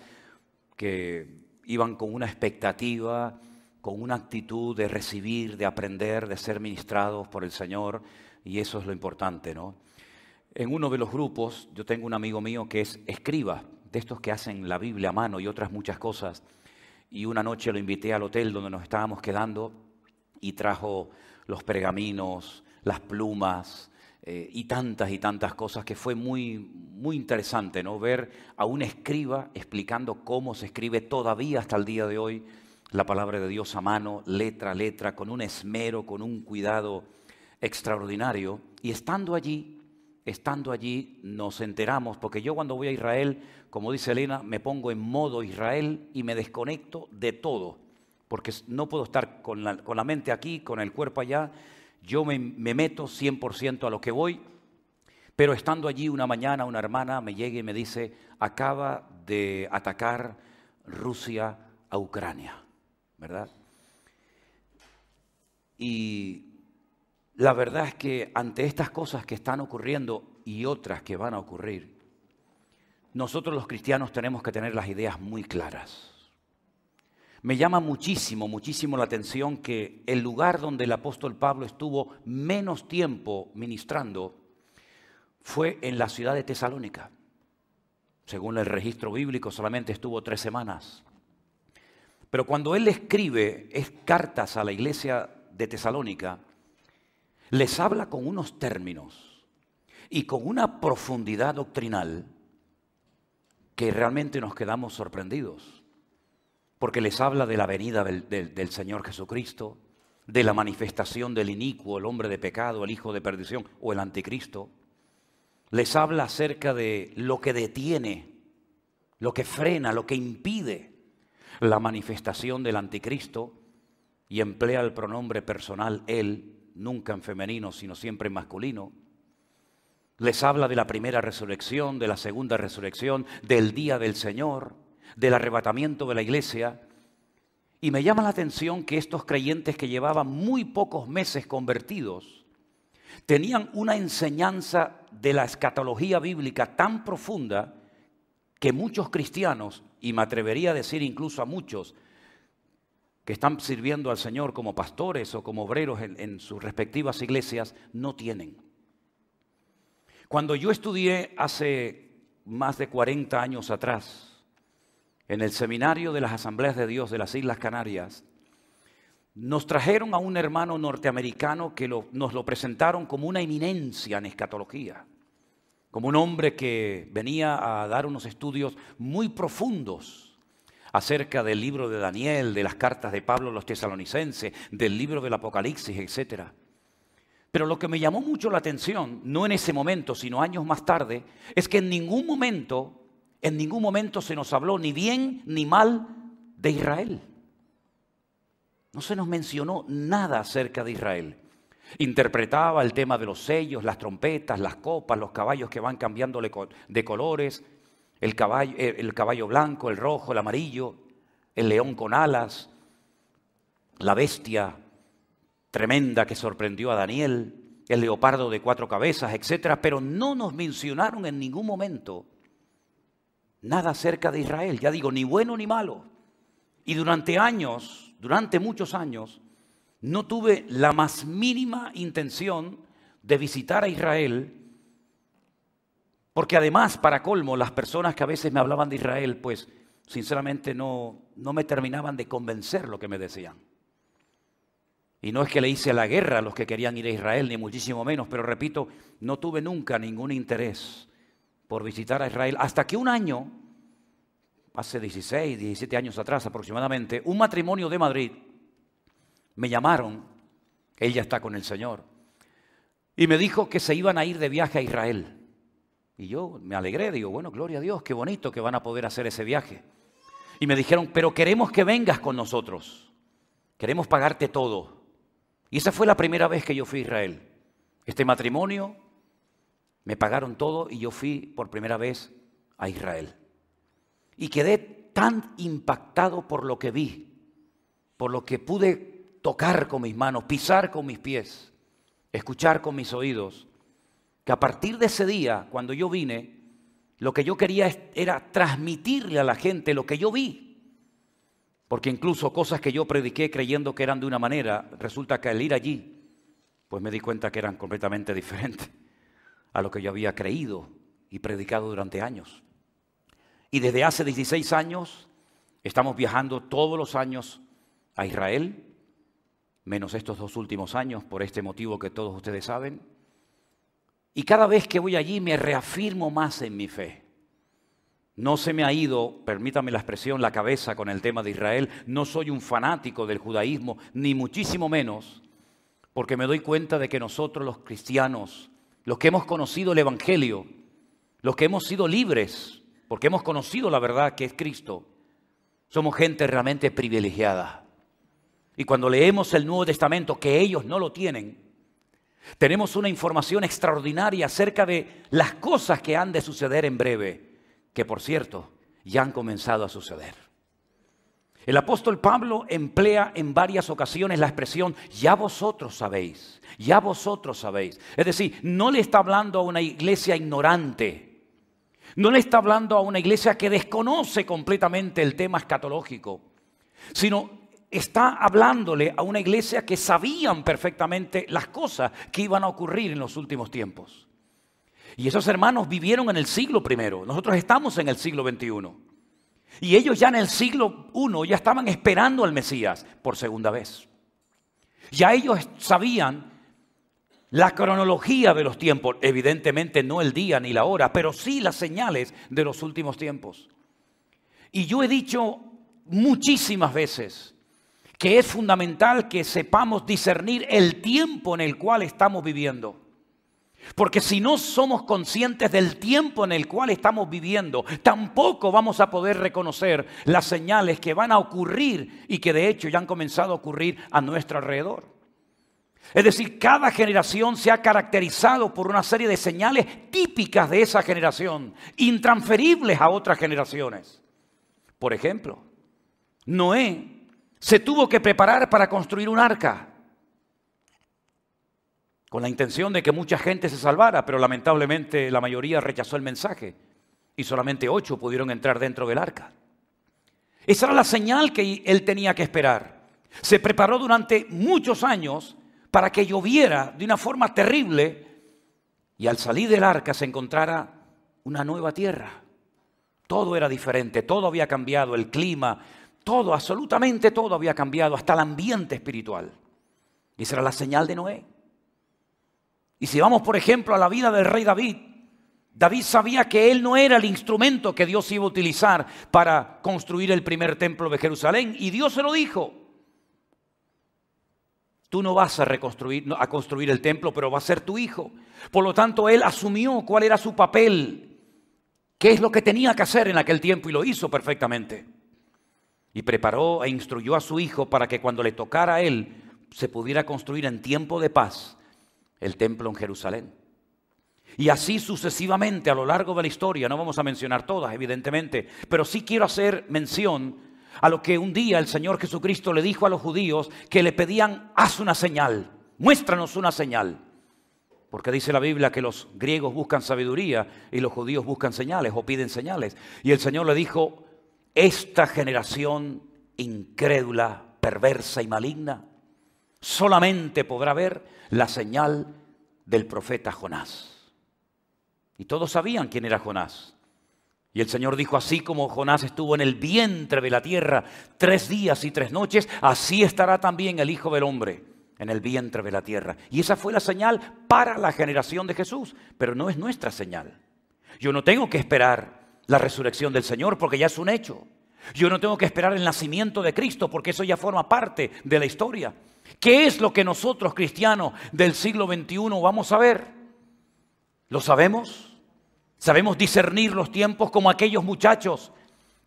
que iban con una expectativa, con una actitud de recibir, de aprender, de ser ministrados por el Señor, y eso es lo importante, ¿no? En uno de los grupos, yo tengo un amigo mío que es escriba, de estos que hacen la Biblia a mano y otras muchas cosas, y una noche lo invité al hotel donde nos estábamos quedando y trajo los pergaminos, las plumas, eh, y tantas y tantas cosas que fue muy, muy interesante ¿no? ver a un escriba explicando cómo se escribe todavía hasta el día de hoy la palabra de Dios a mano, letra a letra, con un esmero, con un cuidado extraordinario. Y estando allí, estando allí, nos enteramos, porque yo cuando voy a Israel, como dice Elena, me pongo en modo Israel y me desconecto de todo, porque no puedo estar con la, con la mente aquí, con el cuerpo allá, yo me, meto 100% a lo que voy, pero estando allí una mañana una hermana me llega y me dice, acaba de atacar Rusia a Ucrania, ¿verdad? Y la verdad es que ante estas cosas que están ocurriendo y otras que van a ocurrir, nosotros los cristianos tenemos que tener las ideas muy claras. Me llama muchísimo, muchísimo la atención que el lugar donde el apóstol Pablo estuvo menos tiempo ministrando fue en la ciudad de Tesalónica. Según el registro bíblico, solamente estuvo tres semanas. Pero cuando él escribe es cartas a la iglesia de Tesalónica, les habla con unos términos y con una profundidad doctrinal que realmente nos quedamos sorprendidos porque les habla de la venida del, Señor Jesucristo, de la manifestación del inicuo, el hombre de pecado, el hijo de perdición o el anticristo. Les habla acerca de lo que detiene, lo que frena, lo que impide la manifestación del anticristo y emplea el pronombre personal él, nunca en femenino, sino siempre en masculino. Les habla de la primera resurrección, de la segunda resurrección, del día del Señor del arrebatamiento de la iglesia. Y me llama la atención que estos creyentes que llevaban muy pocos meses convertidos, tenían una enseñanza de la escatología bíblica tan profunda que muchos cristianos, y me atrevería a decir incluso a muchos, que están sirviendo al Señor como pastores o como obreros en, en, sus respectivas iglesias, no tienen. Cuando yo estudié hace más de 40 años atrás, en el seminario de las Asambleas de Dios de las Islas Canarias, nos trajeron a un hermano norteamericano que nos lo presentaron como una eminencia en escatología, como un hombre que venía a dar unos estudios muy profundos acerca del libro de Daniel, de las cartas de Pablo a los tesalonicenses, del libro del Apocalipsis, etc. Pero lo que me llamó mucho la atención, no en ese momento, sino años más tarde, es que en ningún momento en ningún momento se nos habló ni bien ni mal de Israel. No se nos mencionó nada acerca de Israel. Interpretaba el tema de los sellos, las trompetas, las copas, los caballos que van cambiando de colores, el caballo, eh, el caballo blanco, el rojo, el amarillo, el león con alas, la bestia tremenda que sorprendió a Daniel, el leopardo de cuatro cabezas, etc. Pero no nos mencionaron en ningún momento nada acerca de Israel, ya digo, ni bueno ni malo. Y durante años, durante muchos años, no tuve la más mínima intención de visitar a Israel, porque además, para colmo, las personas que a veces me hablaban de Israel, pues sinceramente no, no me terminaban de convencer lo que me decían. Y no es que le hice la guerra a los que querían ir a Israel, ni muchísimo menos, pero repito, no tuve nunca ningún interés por visitar a Israel, hasta que un año, hace 16, 17 años atrás aproximadamente, un matrimonio de Madrid, me llamaron, ella está con el Señor, y me dijo que se iban a ir de viaje a Israel. Y yo me alegré, digo, bueno, gloria a Dios, qué bonito que van a poder hacer ese viaje. Y me dijeron, pero queremos que vengas con nosotros, queremos pagarte todo. Y esa fue la primera vez que yo fui a Israel. Este matrimonio, me pagaron todo y yo fui por primera vez a Israel. Y quedé tan impactado por lo que vi, por lo que pude tocar con mis manos, pisar con mis pies, escuchar con mis oídos, que a partir de ese día, cuando yo vine, lo que yo quería era transmitirle a la gente lo que yo vi. Porque incluso cosas que yo prediqué creyendo que eran de una manera, resulta que al ir allí, pues me di cuenta que eran completamente diferentes a lo que yo había creído y predicado durante años. Y desde hace 16 años estamos viajando todos los años a Israel, menos estos dos últimos años, por este motivo que todos ustedes saben. Y cada vez que voy allí me reafirmo más en mi fe. No se me ha ido, permítame la expresión, la cabeza con el tema de Israel. No soy un fanático del judaísmo, ni muchísimo menos, porque me doy cuenta de que nosotros los cristianos, los que hemos conocido el Evangelio, los que hemos sido libres, porque hemos conocido la verdad que es Cristo, somos gente realmente privilegiada. Y cuando leemos el Nuevo Testamento, que ellos no lo tienen, tenemos una información extraordinaria acerca de las cosas que han de suceder en breve, que por cierto ya han comenzado a suceder. El apóstol Pablo emplea en varias ocasiones la expresión, ya vosotros sabéis, ya vosotros sabéis. Es decir, no le está hablando a una iglesia ignorante, no le está hablando a una iglesia que desconoce completamente el tema escatológico, sino está hablándole a una iglesia que sabían perfectamente las cosas que iban a ocurrir en los últimos tiempos. Y esos hermanos vivieron en el siglo primero, nosotros estamos en el siglo XXI. Y ellos ya en el siglo I ya estaban esperando al Mesías por segunda vez. Ya ellos sabían la cronología de los tiempos, evidentemente no el día ni la hora, pero sí las señales de los últimos tiempos. Y yo he dicho muchísimas veces que es fundamental que sepamos discernir el tiempo en el cual estamos viviendo. Porque si no somos conscientes del tiempo en el cual estamos viviendo, tampoco vamos a poder reconocer las señales que van a ocurrir y que de hecho ya han comenzado a ocurrir a nuestro alrededor. Es decir, cada generación se ha caracterizado por una serie de señales típicas de esa generación, intransferibles a otras generaciones. Por ejemplo, Noé se tuvo que preparar para construir un arca con la intención de que mucha gente se salvara, pero lamentablemente la mayoría rechazó el mensaje y solamente ocho pudieron entrar dentro del arca. Esa era la señal que él tenía que esperar. Se preparó durante muchos años para que lloviera de una forma terrible y al salir del arca se encontrara una nueva tierra. Todo era diferente, todo había cambiado, el clima, todo, absolutamente todo había cambiado, hasta el ambiente espiritual. Y esa era la señal de Noé. Y si vamos, por ejemplo, a la vida del rey David, David sabía que él no era el instrumento que Dios iba a utilizar para construir el primer templo de Jerusalén. Y Dios se lo dijo. Tú no vas a reconstruir, a construir el templo, pero va a ser tu hijo. Por lo tanto, él asumió cuál era su papel, qué es lo que tenía que hacer en aquel tiempo y lo hizo perfectamente. Y preparó e instruyó a su hijo para que cuando le tocara a él se pudiera construir en tiempo de paz el templo en Jerusalén. Y así sucesivamente a lo largo de la historia, no vamos a mencionar todas, evidentemente, pero sí quiero hacer mención a lo que un día el Señor Jesucristo le dijo a los judíos que le pedían, haz una señal, muéstranos una señal. Porque dice la Biblia que los griegos buscan sabiduría y los judíos buscan señales o piden señales. Y el Señor le dijo, esta generación incrédula, perversa y maligna, solamente podrá ver la señal del profeta Jonás. Y todos sabían quién era Jonás. Y el Señor dijo, así como Jonás estuvo en el vientre de la tierra tres días y tres noches, así estará también el Hijo del Hombre en el vientre de la tierra. Y esa fue la señal para la generación de Jesús, pero no es nuestra señal. Yo no tengo que esperar la resurrección del Señor porque ya es un hecho. Yo no tengo que esperar el nacimiento de Cristo porque eso ya forma parte de la historia. ¿Qué es lo que nosotros cristianos del siglo XXI vamos a ver? ¿Lo sabemos? ¿Sabemos discernir los tiempos como aquellos muchachos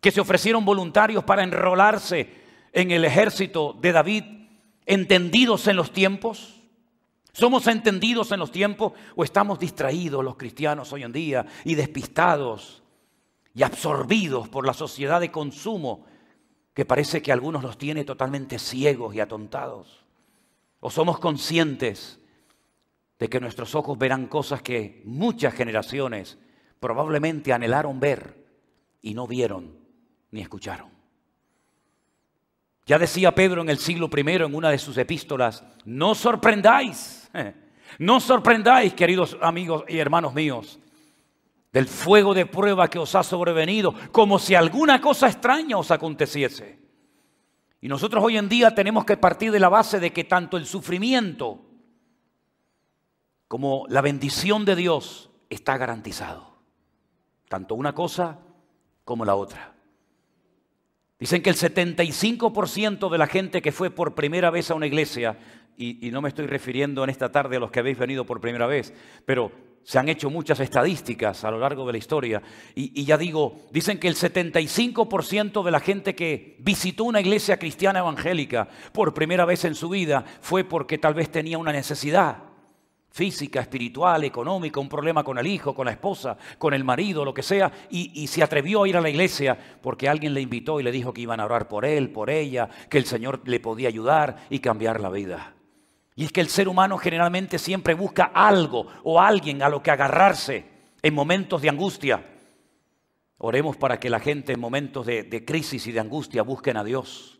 que se ofrecieron voluntarios para enrolarse en el ejército de David entendidos en los tiempos? ¿Somos entendidos en los tiempos o estamos distraídos los cristianos hoy en día y despistados y absorbidos por la sociedad de consumo que parece que algunos los tiene totalmente ciegos y atontados? ¿O somos conscientes de que nuestros ojos verán cosas que muchas generaciones probablemente anhelaron ver y no vieron ni escucharon? Ya decía Pedro en el siglo I en una de sus epístolas, no sorprendáis, no sorprendáis, queridos amigos y hermanos míos, del fuego de prueba que os ha sobrevenido, como si alguna cosa extraña os aconteciese. Y nosotros hoy en día tenemos que partir de la base de que tanto el sufrimiento como la bendición de Dios está garantizado. Tanto una cosa como la otra. Dicen que el 75% de la gente que fue por primera vez a una iglesia, y, no me estoy refiriendo en esta tarde a los que habéis venido por primera vez, pero se han hecho muchas estadísticas a lo largo de la historia, y, y ya digo, dicen que el 75% de la gente que visitó una iglesia cristiana evangélica por primera vez en su vida fue porque tal vez tenía una necesidad física, espiritual, económica, un problema con el hijo, con la esposa, con el marido, lo que sea, y, se atrevió a ir a la iglesia porque alguien le invitó y le dijo que iban a orar por él, por ella, que el Señor le podía ayudar y cambiar la vida. Y es que el ser humano generalmente siempre busca algo o alguien a lo que agarrarse en momentos de angustia. Oremos para que la gente en momentos de, de crisis y de angustia busquen a Dios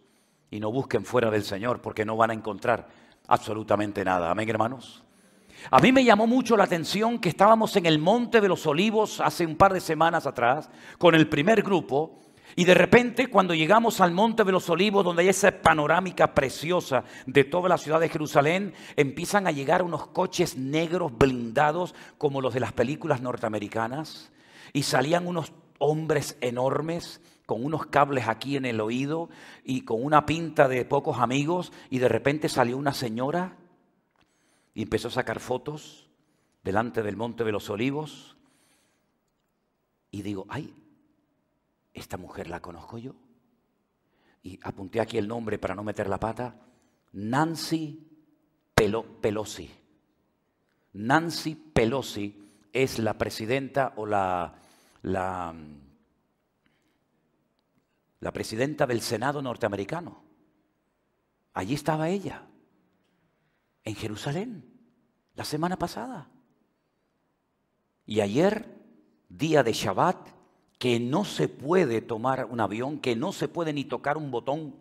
y no busquen fuera del Señor porque no van a encontrar absolutamente nada. Amén, hermanos. A mí me llamó mucho la atención que estábamos en el Monte de los Olivos hace un par de semanas atrás con el primer grupo y de repente cuando llegamos al Monte de los Olivos donde hay esa panorámica preciosa de toda la ciudad de Jerusalén, empiezan a llegar unos coches negros blindados como los de las películas norteamericanas y salían unos hombres enormes con unos cables aquí en el oído y con una pinta de pocos amigos y de repente salió una señora y empezó a sacar fotos delante del monte de los olivos. Y digo, ay, esta mujer la conozco yo. Y apunté aquí el nombre para no meter la pata. Nancy Pelosi. Nancy Pelosi es la presidenta o la, la, la presidenta del Senado norteamericano. Allí estaba ella en Jerusalén la semana pasada. Y ayer, día de Shabbat, que no se puede tomar un avión, que no se puede ni tocar un botón,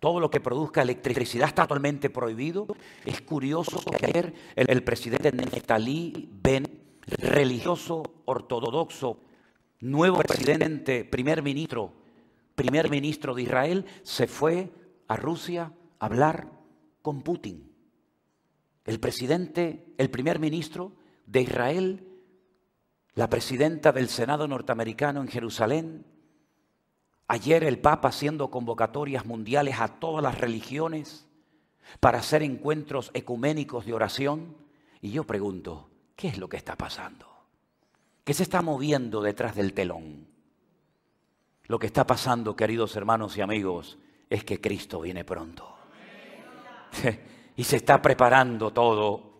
todo lo que produzca electricidad está totalmente prohibido. Es curioso que ayer el, presidente Netalí Ben, religioso ortodoxo, nuevo presidente, primer ministro, primer ministro de Israel, se fue a Rusia a hablar con Putin el presidente, el primer ministro de Israel, la presidenta del Senado norteamericano en Jerusalén, ayer el Papa haciendo convocatorias mundiales a todas las religiones para hacer encuentros ecuménicos de oración. Y yo pregunto, ¿qué es lo que está pasando? ¿Qué se está moviendo detrás del telón? Lo que está pasando, queridos hermanos y amigos, es que Cristo viene pronto. y se está preparando todo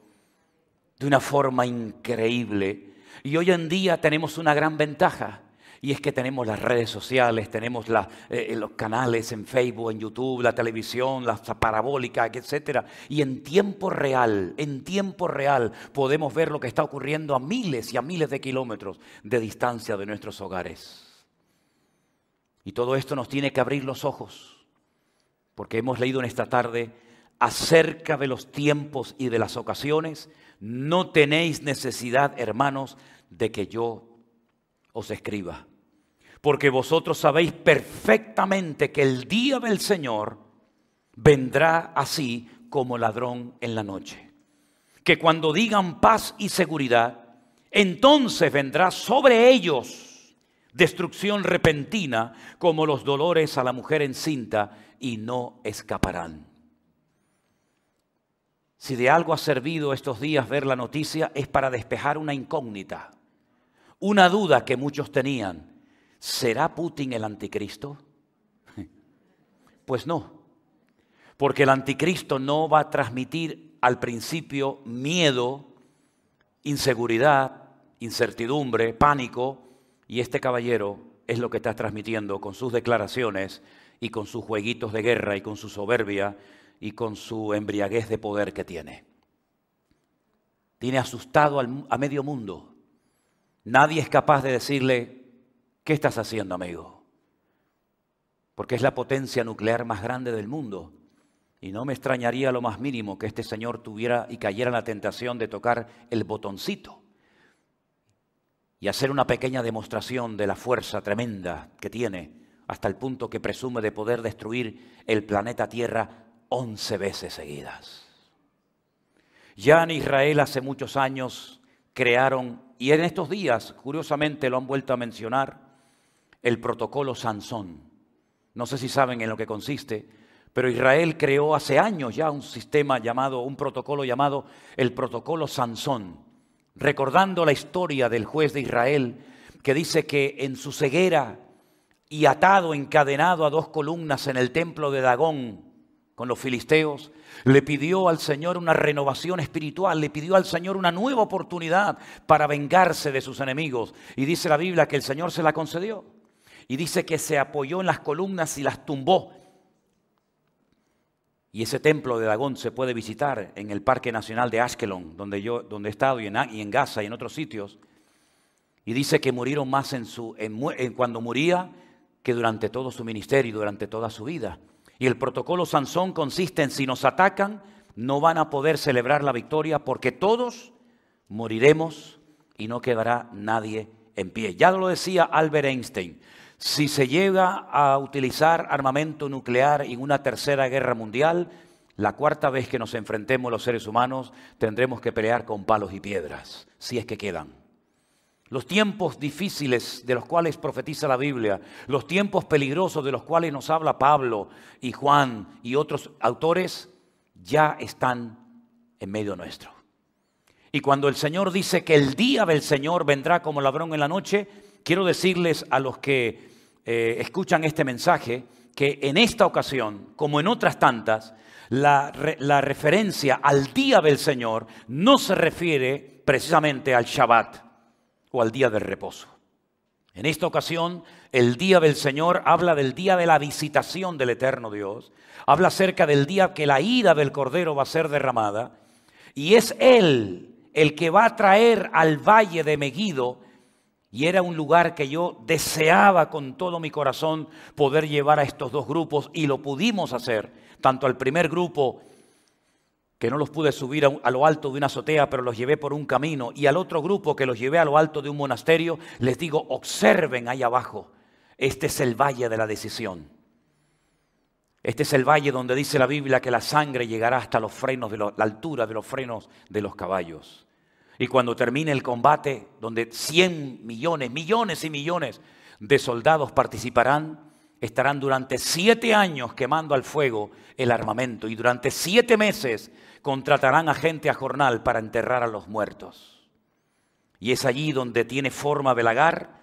de una forma increíble. Y hoy en día tenemos una gran ventaja. Y es que tenemos las redes sociales, tenemos eh, los canales en Facebook, en YouTube, la televisión, las parabólicas, etc. Y en tiempo real, en tiempo real, podemos ver lo que está ocurriendo a miles y a miles de kilómetros de distancia de nuestros hogares. Y todo esto nos tiene que abrir los ojos, porque hemos leído en esta tarde acerca de los tiempos y de las ocasiones, no tenéis necesidad, hermanos, de que yo os escriba. Porque vosotros sabéis perfectamente que el día del Señor vendrá así como ladrón en la noche. Que cuando digan paz y seguridad, entonces vendrá sobre ellos destrucción repentina como los dolores a la mujer encinta y no escaparán. Si de algo ha servido estos días ver la noticia es para despejar una incógnita, una duda que muchos tenían. ¿Será Putin el anticristo? Pues no, Porque el anticristo no va a transmitir al principio miedo, inseguridad, incertidumbre, pánico, y este caballero es lo que está transmitiendo con sus declaraciones y con sus jueguitos de guerra y con su soberbia y con su embriaguez de poder que tiene. Tiene asustado a medio mundo. Nadie es capaz de decirle, ¿qué estás haciendo, amigo? Porque es la potencia nuclear más grande del mundo. Y no me extrañaría lo más mínimo que este señor tuviera y cayera en la tentación de tocar el botoncito y hacer una pequeña demostración de la fuerza tremenda que tiene hasta el punto que presume de poder destruir el planeta Tierra once veces seguidas. Ya en Israel hace muchos años crearon, y en estos días, curiosamente lo han vuelto a mencionar, el protocolo Sansón. No sé si saben en lo que consiste, pero Israel creó hace años ya un sistema llamado, un protocolo llamado el protocolo Sansón, recordando la historia del juez de Israel que dice que en su ceguera y atado, encadenado a dos columnas en el templo de Dagón con los filisteos, le pidió al Señor una renovación espiritual, le pidió al Señor una nueva oportunidad para vengarse de sus enemigos. Y dice la Biblia que el Señor se la concedió. Y dice que se apoyó en las columnas y las tumbó y ese templo de Dagón se puede visitar en el Parque Nacional de Ashkelon, donde yo donde he estado, y en, Gaza y en otros sitios. Y dice que murieron más en su, cuando moría que durante todo su ministerio y durante toda su vida. Y el protocolo Sansón consiste en si nos atacan, no van a poder celebrar la victoria porque todos moriremos y no quedará nadie en pie. Ya lo decía Albert Einstein. Si se llega a utilizar armamento nuclear en una tercera guerra mundial, la cuarta vez que nos enfrentemos los seres humanos tendremos que pelear con palos y piedras, si es que quedan. Los tiempos difíciles de los cuales profetiza la Biblia, los tiempos peligrosos de los cuales nos habla Pablo y Juan y otros autores, ya están en medio nuestro. Y cuando el Señor dice que el día del Señor vendrá como ladrón en la noche, quiero decirles a los que eh, escuchan este mensaje que en esta ocasión, como en otras tantas, la, la referencia al día del Señor no se refiere precisamente al Shabbat o al día del reposo. En esta ocasión, el día del Señor habla del día de la visitación del eterno Dios, habla acerca del día que la ira del Cordero va a ser derramada, y es Él el que va a traer al valle de Megido y era un lugar que yo deseaba con todo mi corazón poder llevar a estos dos grupos y lo pudimos hacer. Tanto al primer grupo, que no los pude subir a lo alto de una azotea, pero los llevé por un camino, y al otro grupo que los llevé a lo alto de un monasterio, les digo, observen ahí abajo, este es el valle de la decisión. Este es el valle donde dice la Biblia que la sangre llegará hasta los frenos de la altura de los frenos de los caballos. Y cuando termine el combate, donde 100 millones, millones y millones de soldados participarán, estarán durante siete años quemando al fuego el armamento y durante siete meses contratarán a gente a jornal para enterrar a los muertos. Y es allí donde tiene forma de lagar,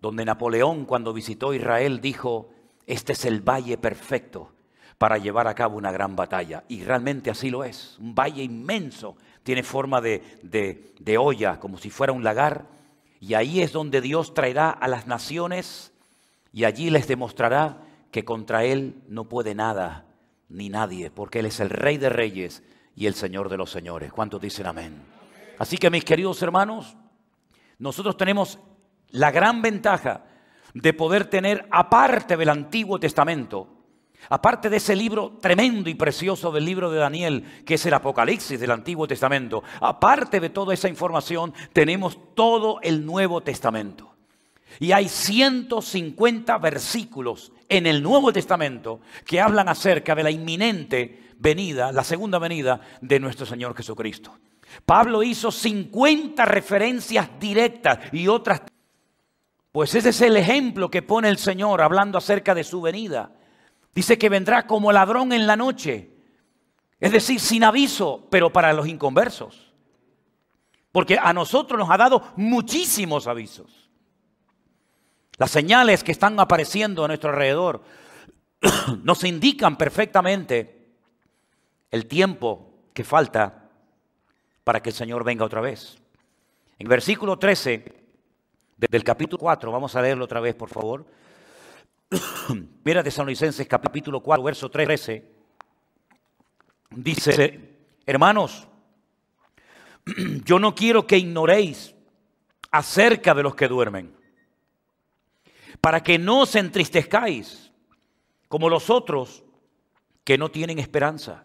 donde Napoleón cuando visitó Israel dijo, este es el valle perfecto para llevar a cabo una gran batalla. Y realmente así lo es, un valle inmenso tiene forma de, olla, como si fuera un lagar. Y ahí es donde Dios traerá a las naciones y allí les demostrará que contra Él no puede nada ni nadie, porque Él es el Rey de Reyes y el Señor de los Señores. ¿Cuántos dicen amén? Así que mis queridos hermanos, nosotros tenemos la gran ventaja de poder tener, aparte del Antiguo Testamento, Aparte de ese libro tremendo y precioso del libro de Daniel, que es el Apocalipsis del Antiguo Testamento, aparte de toda esa información, tenemos todo el Nuevo Testamento. Y hay 150 versículos en el Nuevo Testamento que hablan acerca de la inminente venida, la segunda venida de nuestro Señor Jesucristo. Pablo hizo 50 referencias directas y otras. Pues ese es el ejemplo que pone el Señor hablando acerca de su venida. Dice que vendrá como ladrón en la noche. Es decir, sin aviso, pero para los inconversos. Porque a nosotros nos ha dado muchísimos avisos. Las señales que están apareciendo a nuestro alrededor nos indican perfectamente el tiempo que falta para que el Señor venga otra vez. En versículo 13 del capítulo 4, vamos a leerlo otra vez, por favor. Mira de Licenses capítulo 4, verso 13. Dice, hermanos, yo no quiero que ignoréis acerca de los que duermen, para que no os entristezcáis como los otros que no tienen esperanza.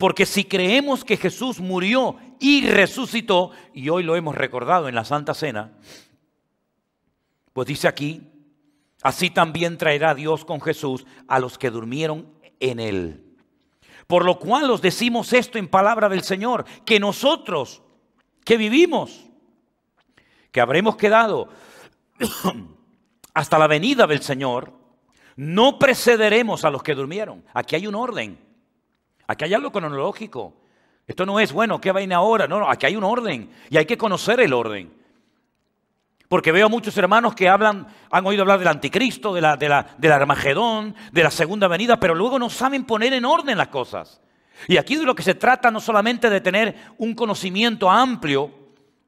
Porque si creemos que Jesús murió y resucitó, y hoy lo hemos recordado en la Santa Cena, pues dice aquí, así también traerá Dios con Jesús a los que durmieron en él. Por lo cual os decimos esto en palabra del Señor, que nosotros que vivimos, que habremos quedado hasta la venida del Señor, no precederemos a los que durmieron. Aquí hay un orden. Aquí hay algo cronológico. Esto no es, bueno, ¿qué vaina ahora? No, no, aquí hay un orden y hay que conocer el orden. Porque veo muchos hermanos que hablan, han oído hablar del anticristo, de la, de la, del Armagedón, de la segunda venida, pero luego no saben poner en orden las cosas. Y aquí de lo que se trata no solamente de tener un conocimiento amplio,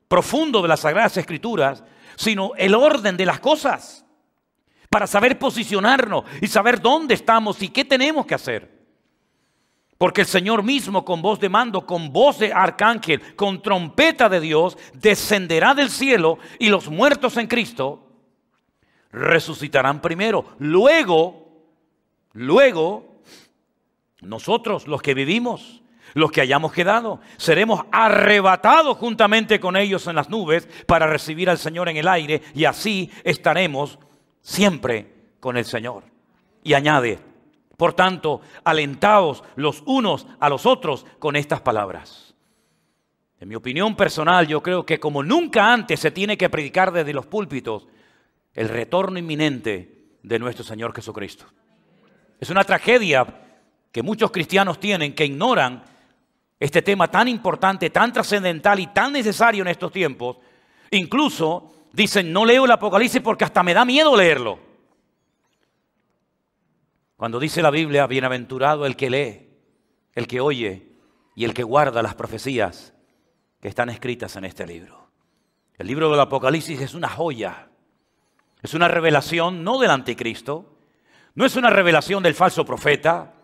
profundo de las Sagradas Escrituras, sino el orden de las cosas, para saber posicionarnos y saber dónde estamos y qué tenemos que hacer. Porque el Señor mismo con voz de mando, con voz de arcángel, con trompeta de Dios, descenderá del cielo y los muertos en Cristo resucitarán primero. Luego, luego, nosotros los que vivimos, los que hayamos quedado, seremos arrebatados juntamente con ellos en las nubes para recibir al Señor en el aire y así estaremos siempre con el Señor. Y añade, por tanto, alentaos los unos a los otros con estas palabras. En mi opinión personal, yo creo que como nunca antes se tiene que predicar desde los púlpitos el retorno inminente de nuestro Señor Jesucristo. Es una tragedia que muchos cristianos tienen que ignoran este tema tan importante, tan trascendental y tan necesario en estos tiempos. Incluso dicen, no leo el Apocalipsis porque hasta me da miedo leerlo. Cuando dice la Biblia, bienaventurado el que lee, el que oye y el que guarda las profecías que están escritas en este libro. El libro del Apocalipsis es una joya, es una revelación no del anticristo, no es una revelación del falso profeta,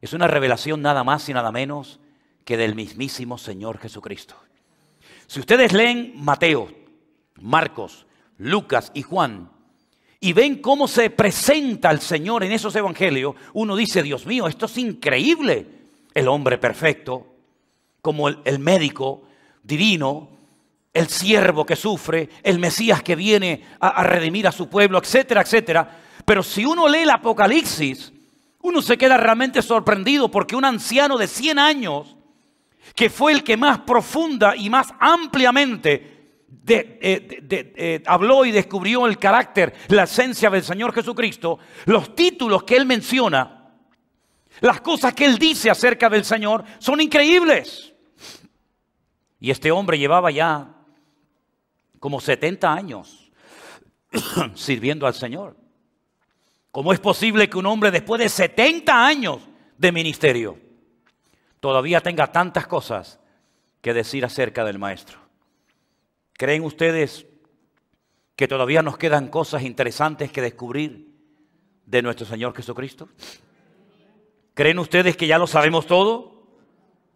es una revelación nada más y nada menos que del mismísimo Señor Jesucristo. Si ustedes leen Mateo, Marcos, Lucas y Juan, y ven cómo se presenta el Señor en esos evangelios, uno dice, Dios mío, esto es increíble. El hombre perfecto, como el, médico divino, el siervo que sufre, el Mesías que viene a, a redimir a su pueblo, etcétera, etcétera. Pero si uno lee el Apocalipsis, uno se queda realmente sorprendido porque un anciano de 100 años, que fue el que más profunda y más ampliamente eh, eh, habló y descubrió el carácter, la esencia del Señor Jesucristo, los títulos que él menciona, las cosas que él dice acerca del Señor son increíbles. Y este hombre llevaba ya como 70 años sirviendo al Señor. ¿Cómo es posible que un hombre después de 70 años de ministerio todavía tenga tantas cosas que decir acerca del Maestro? ¿Creen ustedes que todavía nos quedan cosas interesantes que descubrir de nuestro Señor Jesucristo? ¿Creen ustedes que ya lo sabemos todo?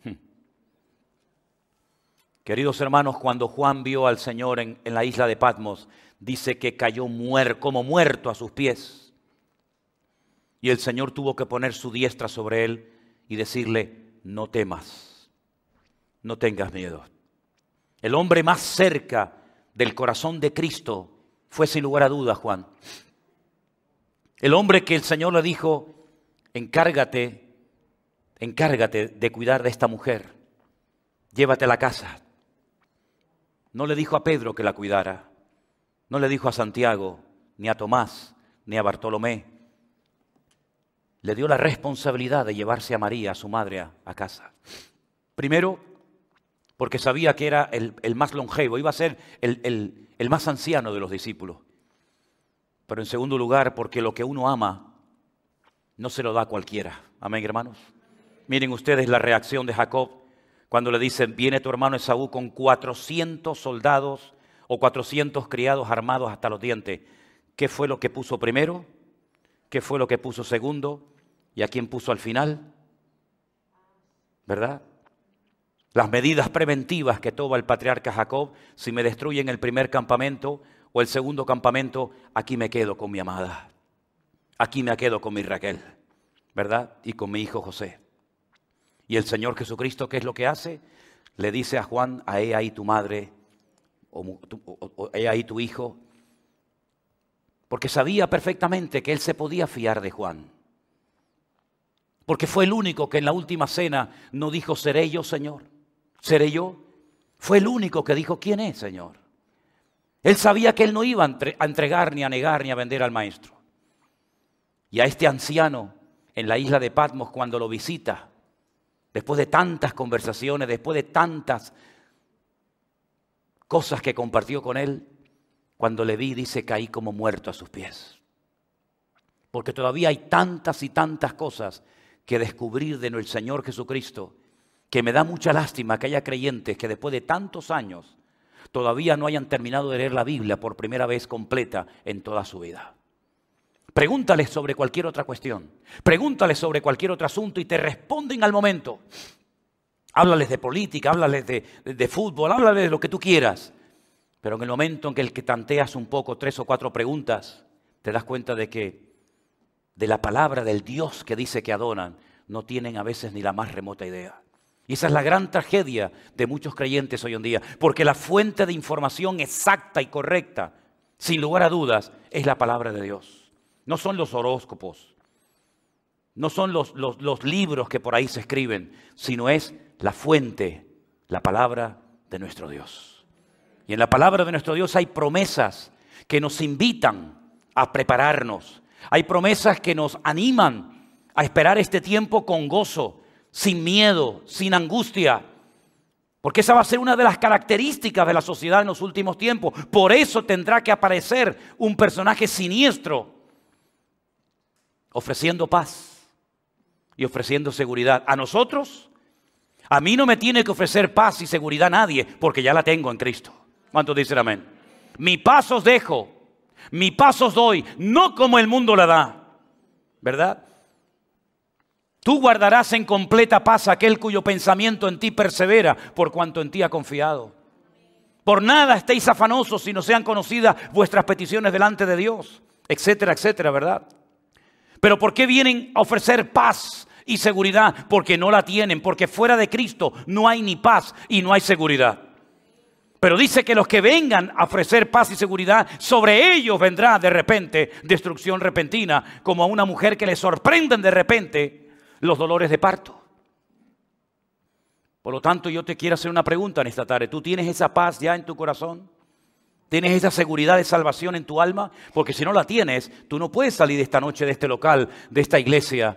Hmm. Queridos hermanos, cuando Juan vio al Señor en, la isla de Patmos, dice que cayó muerto, como muerto a sus pies. Y el Señor tuvo que poner su diestra sobre él y decirle, no temas, no tengas miedo. El hombre más cerca del corazón de Cristo fue sin lugar a dudas Juan. El hombre que el Señor le dijo, encárgate, encárgate de cuidar de esta mujer, llévate a la casa. No le dijo a Pedro que la cuidara, no le dijo a Santiago, ni a Tomás, ni a Bartolomé. Le dio la responsabilidad de llevarse a María, a su madre, a casa. Primero, porque sabía que era el, más longevo, iba a ser el, el más anciano de los discípulos. Pero en segundo lugar, porque lo que uno ama no se lo da a cualquiera. Amén, hermanos. Miren ustedes la reacción de Jacob cuando le dicen, viene tu hermano Esaú con 400 soldados o 400 criados armados hasta los dientes. ¿Qué fue lo que puso primero? ¿Qué fue lo que puso segundo? ¿Y a quién puso al final? ¿Verdad? Las medidas preventivas que toma el patriarca Jacob, si me destruyen el primer campamento o el segundo campamento, aquí me quedo con mi amada. Aquí me quedo con mi Raquel, ¿verdad? Y con mi hijo José. Y el Señor Jesucristo, ¿qué es lo que hace? Le dice a Juan, a ella ahí tu madre, o, o, ahí tu hijo, porque sabía perfectamente que él se podía fiar de Juan. Porque fue el único que en la última cena no dijo, seré yo, Señor, seré yo. Fue el único que dijo, ¿quién es, Señor? Él sabía que él no iba a entregar, ni a negar, ni a vender al maestro. Y a este anciano en la isla de Patmos, cuando lo visita, después de tantas conversaciones, después de tantas cosas que compartió con él, cuando le vi, dice, caí como muerto a sus pies. Porque todavía hay tantas y tantas cosas que descubrir de nuestro Señor Jesucristo, que me da mucha lástima que haya creyentes que después de tantos años todavía no hayan terminado de leer la Biblia por primera vez completa en toda su vida. Pregúntales sobre cualquier otra cuestión, pregúntales sobre cualquier otro asunto y te responden al momento. Háblales de política, háblales de, fútbol, háblales de lo que tú quieras. Pero en el momento en que el que tanteas un poco tres o cuatro preguntas, te das cuenta de que de la palabra del Dios que dice que adoran, no tienen a veces ni la más remota idea. Y esa es la gran tragedia de muchos creyentes hoy en día, porque la fuente de información exacta y correcta, sin lugar a dudas, es la palabra de Dios. No son los horóscopos, no son los, los, libros que por ahí se escriben, sino es la fuente, la palabra de nuestro Dios. Y en la palabra de nuestro Dios hay promesas que nos invitan a prepararnos. Hay promesas que nos animan a esperar este tiempo con gozo, sin miedo, sin angustia. Porque esa va a ser una de las características de la sociedad en los últimos tiempos. Por eso tendrá que aparecer un personaje siniestro, ofreciendo paz y ofreciendo seguridad. A nosotros a mí no me tiene que ofrecer paz y seguridad nadie, porque ya la tengo en Cristo. ¿Cuántos dicen amén? Mi paz os dejo, mi paz os doy, no como el mundo la da. ¿Verdad? Tú guardarás en completa paz aquel cuyo pensamiento en ti persevera, por cuanto en ti ha confiado. Por nada estéis afanosos si no sean conocidas vuestras peticiones delante de Dios, etcétera, etcétera, ¿verdad? Pero ¿por qué vienen a ofrecer paz y seguridad porque no la tienen, porque fuera de Cristo no hay ni paz y no hay seguridad. Pero dice que los que vengan a ofrecer paz y seguridad, sobre ellos vendrá de repente destrucción repentina, como a una mujer que le sorprenden de repente los dolores de parto. Por lo tanto, yo te quiero hacer una pregunta en esta tarde. ¿Tú tienes esa paz ya en tu corazón? ¿Tienes esa seguridad de salvación en tu alma? Porque si no la tienes, tú no puedes salir esta noche de este local, de esta iglesia,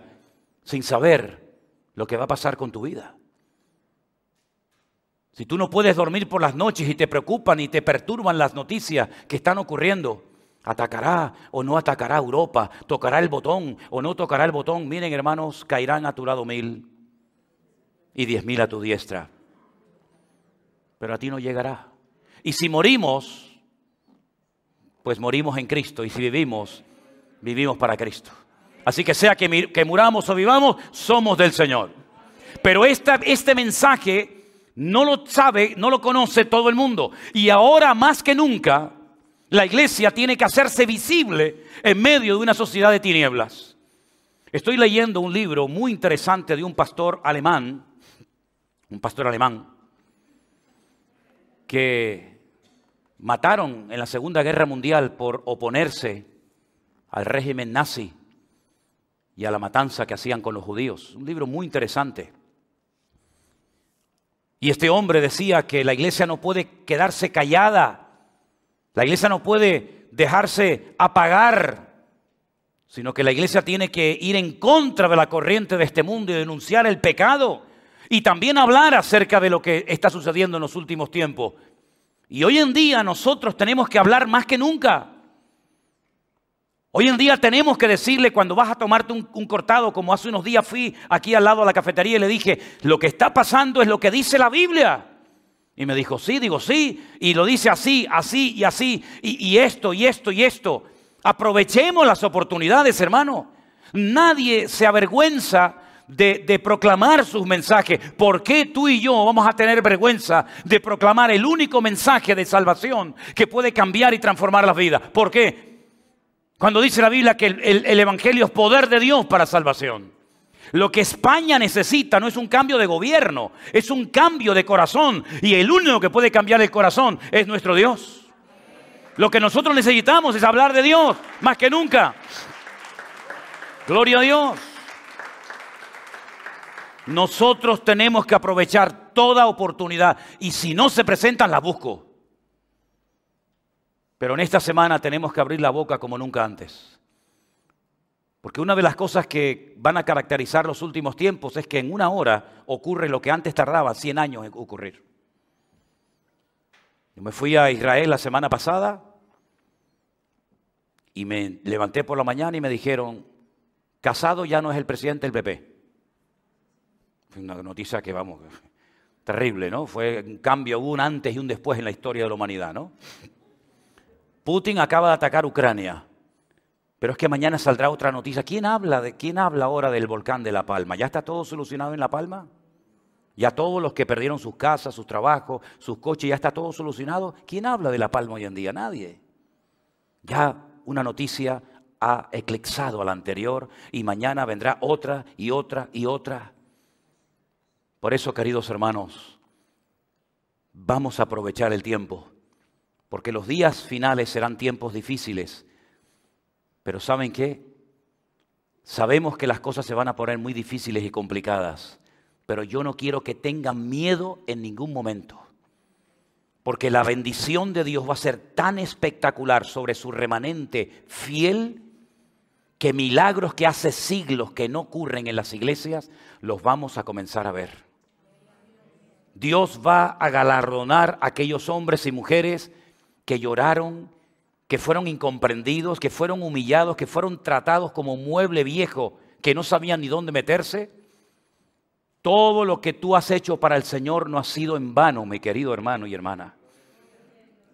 sin saber lo que va a pasar con tu vida. Si tú no puedes dormir por las noches y te preocupan y te perturban las noticias que están ocurriendo, atacará o no atacará Europa, tocará el botón o no tocará el botón, miren hermanos, caerán a tu lado mil y diez mil a tu diestra. Pero a ti no llegará. Y si morimos, pues morimos en Cristo. Y si vivimos, vivimos para Cristo. Así que sea que, que muramos o vivamos, somos del Señor. Pero este mensaje no lo sabe, no lo conoce todo el mundo. Y ahora más que nunca, la iglesia tiene que hacerse visible en medio de una sociedad de tinieblas. Estoy leyendo un libro muy interesante de un pastor alemán, un pastor alemán, que mataron en la Segunda Guerra Mundial por oponerse al régimen nazi y a la matanza que hacían con los judíos. Un libro muy interesante. Y este hombre decía que la iglesia no puede quedarse callada, la iglesia no puede dejarse apagar, sino que la iglesia tiene que ir en contra de la corriente de este mundo y denunciar el pecado y también hablar acerca de lo que está sucediendo en los últimos tiempos. Y hoy en día nosotros tenemos que hablar más que nunca. Hoy en día tenemos que decirle cuando vas a tomarte un, un, cortado, como hace unos días fui aquí al lado de la cafetería y le dije, lo que está pasando es lo que dice la Biblia. Y me dijo, sí, digo, sí. Y lo dice así, así y así. Y, esto, y esto, y esto. Aprovechemos las oportunidades, hermano. Nadie se avergüenza de, proclamar sus mensajes. ¿Por qué tú y yo vamos a tener vergüenza de proclamar el único mensaje de salvación que puede cambiar y transformar las vidas? ¿Por qué? Cuando dice la Biblia que el Evangelio es poder de Dios para salvación. Lo que España necesita no es un cambio de gobierno, es un cambio de corazón. Y el único que puede cambiar el corazón es nuestro Dios. Lo que nosotros necesitamos es hablar de Dios más que nunca. Gloria a Dios. Nosotros tenemos que aprovechar toda oportunidad y si no se presentan, las busco. Pero en esta semana tenemos que abrir la boca como nunca antes. Porque una de las cosas que van a caracterizar los últimos tiempos es que en una hora ocurre lo que antes tardaba 100 años en ocurrir. Yo me fui a Israel la semana pasada y me levanté por la mañana y me dijeron, Casado ya no es el presidente del PP. Una noticia que, vamos, terrible, ¿no? Fue un cambio, hubo un antes y un después en la historia de la humanidad, ¿no? Putin acaba de atacar Ucrania. Pero es que mañana saldrá otra noticia. ¿Quién habla, de, ¿Quién habla ahora del volcán de La Palma? ¿Ya está todo solucionado en La Palma? ¿Ya todos los que perdieron sus casas, sus trabajos, sus coches, ya está todo solucionado? ¿Quién habla de La Palma hoy en día? Nadie. Ya una noticia ha eclipsado a la anterior y mañana vendrá otra y otra y otra. Por eso, queridos hermanos, vamos a aprovechar el tiempo, porque los días finales serán tiempos difíciles pero ¿saben qué? Sabemos que las cosas se van a poner muy difíciles y complicadas, pero yo no quiero que tengan miedo en ningún momento. Porque la bendición de Dios va a ser tan espectacular sobre su remanente fiel que milagros que hace siglos que no ocurren en las iglesias, los vamos a comenzar a ver. Dios va a galardonar a aquellos hombres y mujeres que lloraron, que fueron incomprendidos, que fueron humillados, que fueron tratados como mueble viejo, que no sabían ni dónde meterse. Todo lo que tú has hecho para el Señor no ha sido en vano, mi querido hermano y hermana.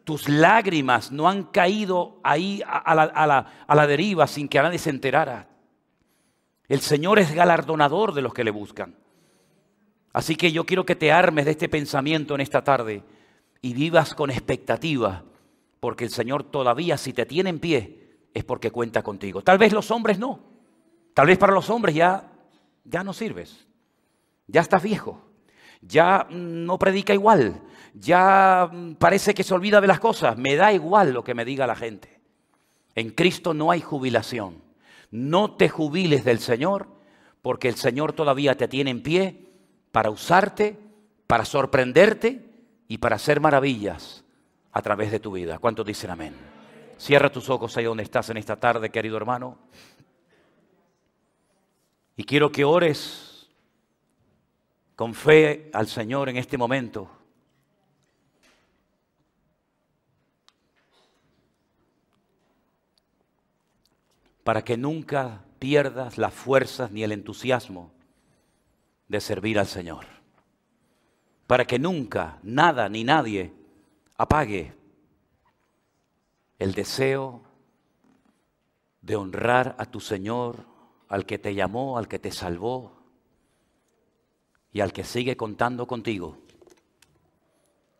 Tus lágrimas no han caído ahí a la, a la, deriva sin que nadie se enterara. El Señor es galardonador de los que le buscan. Así que yo quiero que te armes de este pensamiento en esta tarde y vivas con expectativa porque el Señor todavía si te tiene en pie es porque cuenta contigo. Tal vez los hombres no. Tal vez para los hombres ya ya no sirves. Ya estás viejo. Ya no predica igual. Ya parece que se olvida de las cosas. Me da igual lo que me diga la gente. En Cristo no hay jubilación. No te jubiles del Señor porque el Señor todavía te tiene en pie para usarte, para sorprenderte y para hacer maravillas a través de tu vida. ¿Cuántos dicen amén? Cierra tus ojos ahí donde estás en esta tarde, querido hermano. Y quiero que ores con fe al Señor en este momento. Para que nunca pierdas las fuerzas ni el entusiasmo de servir al Señor. Para que nunca, nada ni nadie apague el deseo de honrar a tu Señor, al que te llamó, al que te salvó y al que sigue contando contigo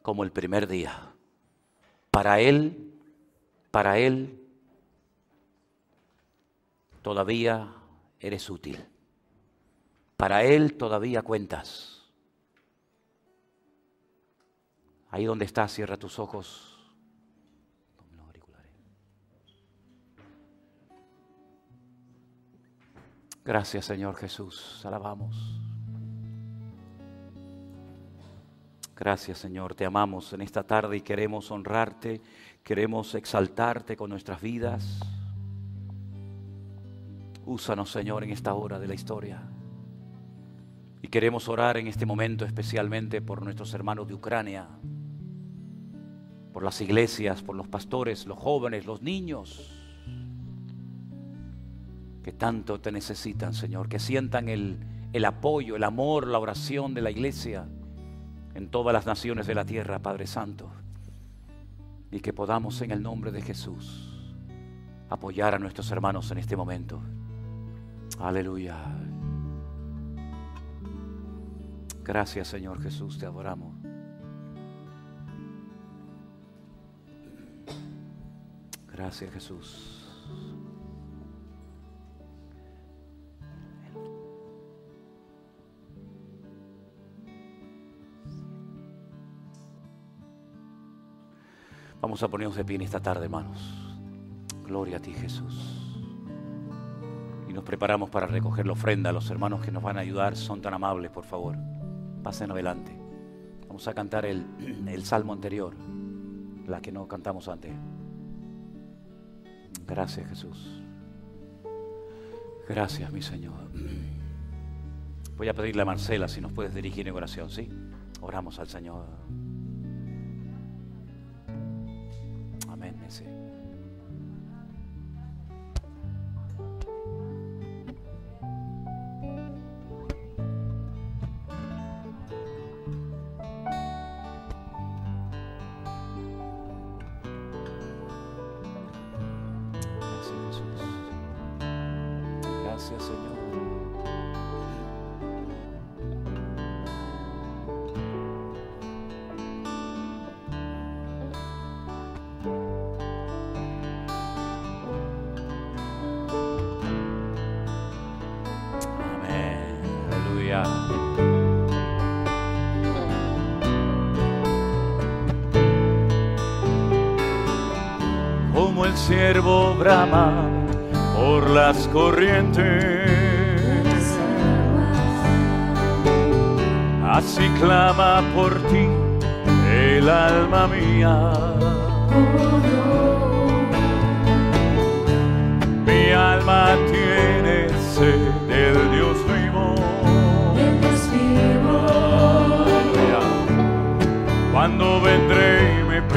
como el primer día. Para Él, para Él, todavía eres útil. Para Él todavía cuentas. Ahí donde estás, cierra tus ojos. Gracias Señor Jesús, alabamos. Gracias Señor, te amamos en esta tarde y queremos honrarte, queremos exaltarte con nuestras vidas. Úsanos Señor en esta hora de la historia. Y queremos orar en este momento especialmente por nuestros hermanos de Ucrania por las iglesias, por los pastores, los jóvenes, los niños. que tanto te necesitan, Señor, que sientan el, el apoyo, el amor, la oración de la iglesia en todas las naciones de la tierra, Padre Santo, y que podamos en el nombre de Jesús apoyar a nuestros hermanos en este momento. Aleluya. Gracias Señor Jesús, te adoramos. Gracias Jesús. Vamos a ponernos de pie en esta tarde, hermanos. Gloria a ti, Jesús. Y nos preparamos para recoger la ofrenda. Los hermanos que nos van a ayudar son tan amables, por favor. Pasen adelante. Vamos a cantar el, el salmo anterior, la que no cantamos antes. Gracias, Jesús. Gracias, mi Señor. Voy a pedirle a Marcela si nos puedes dirigir en oración, ¿sí? Oramos al Señor. Amén, ese.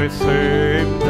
Vendré y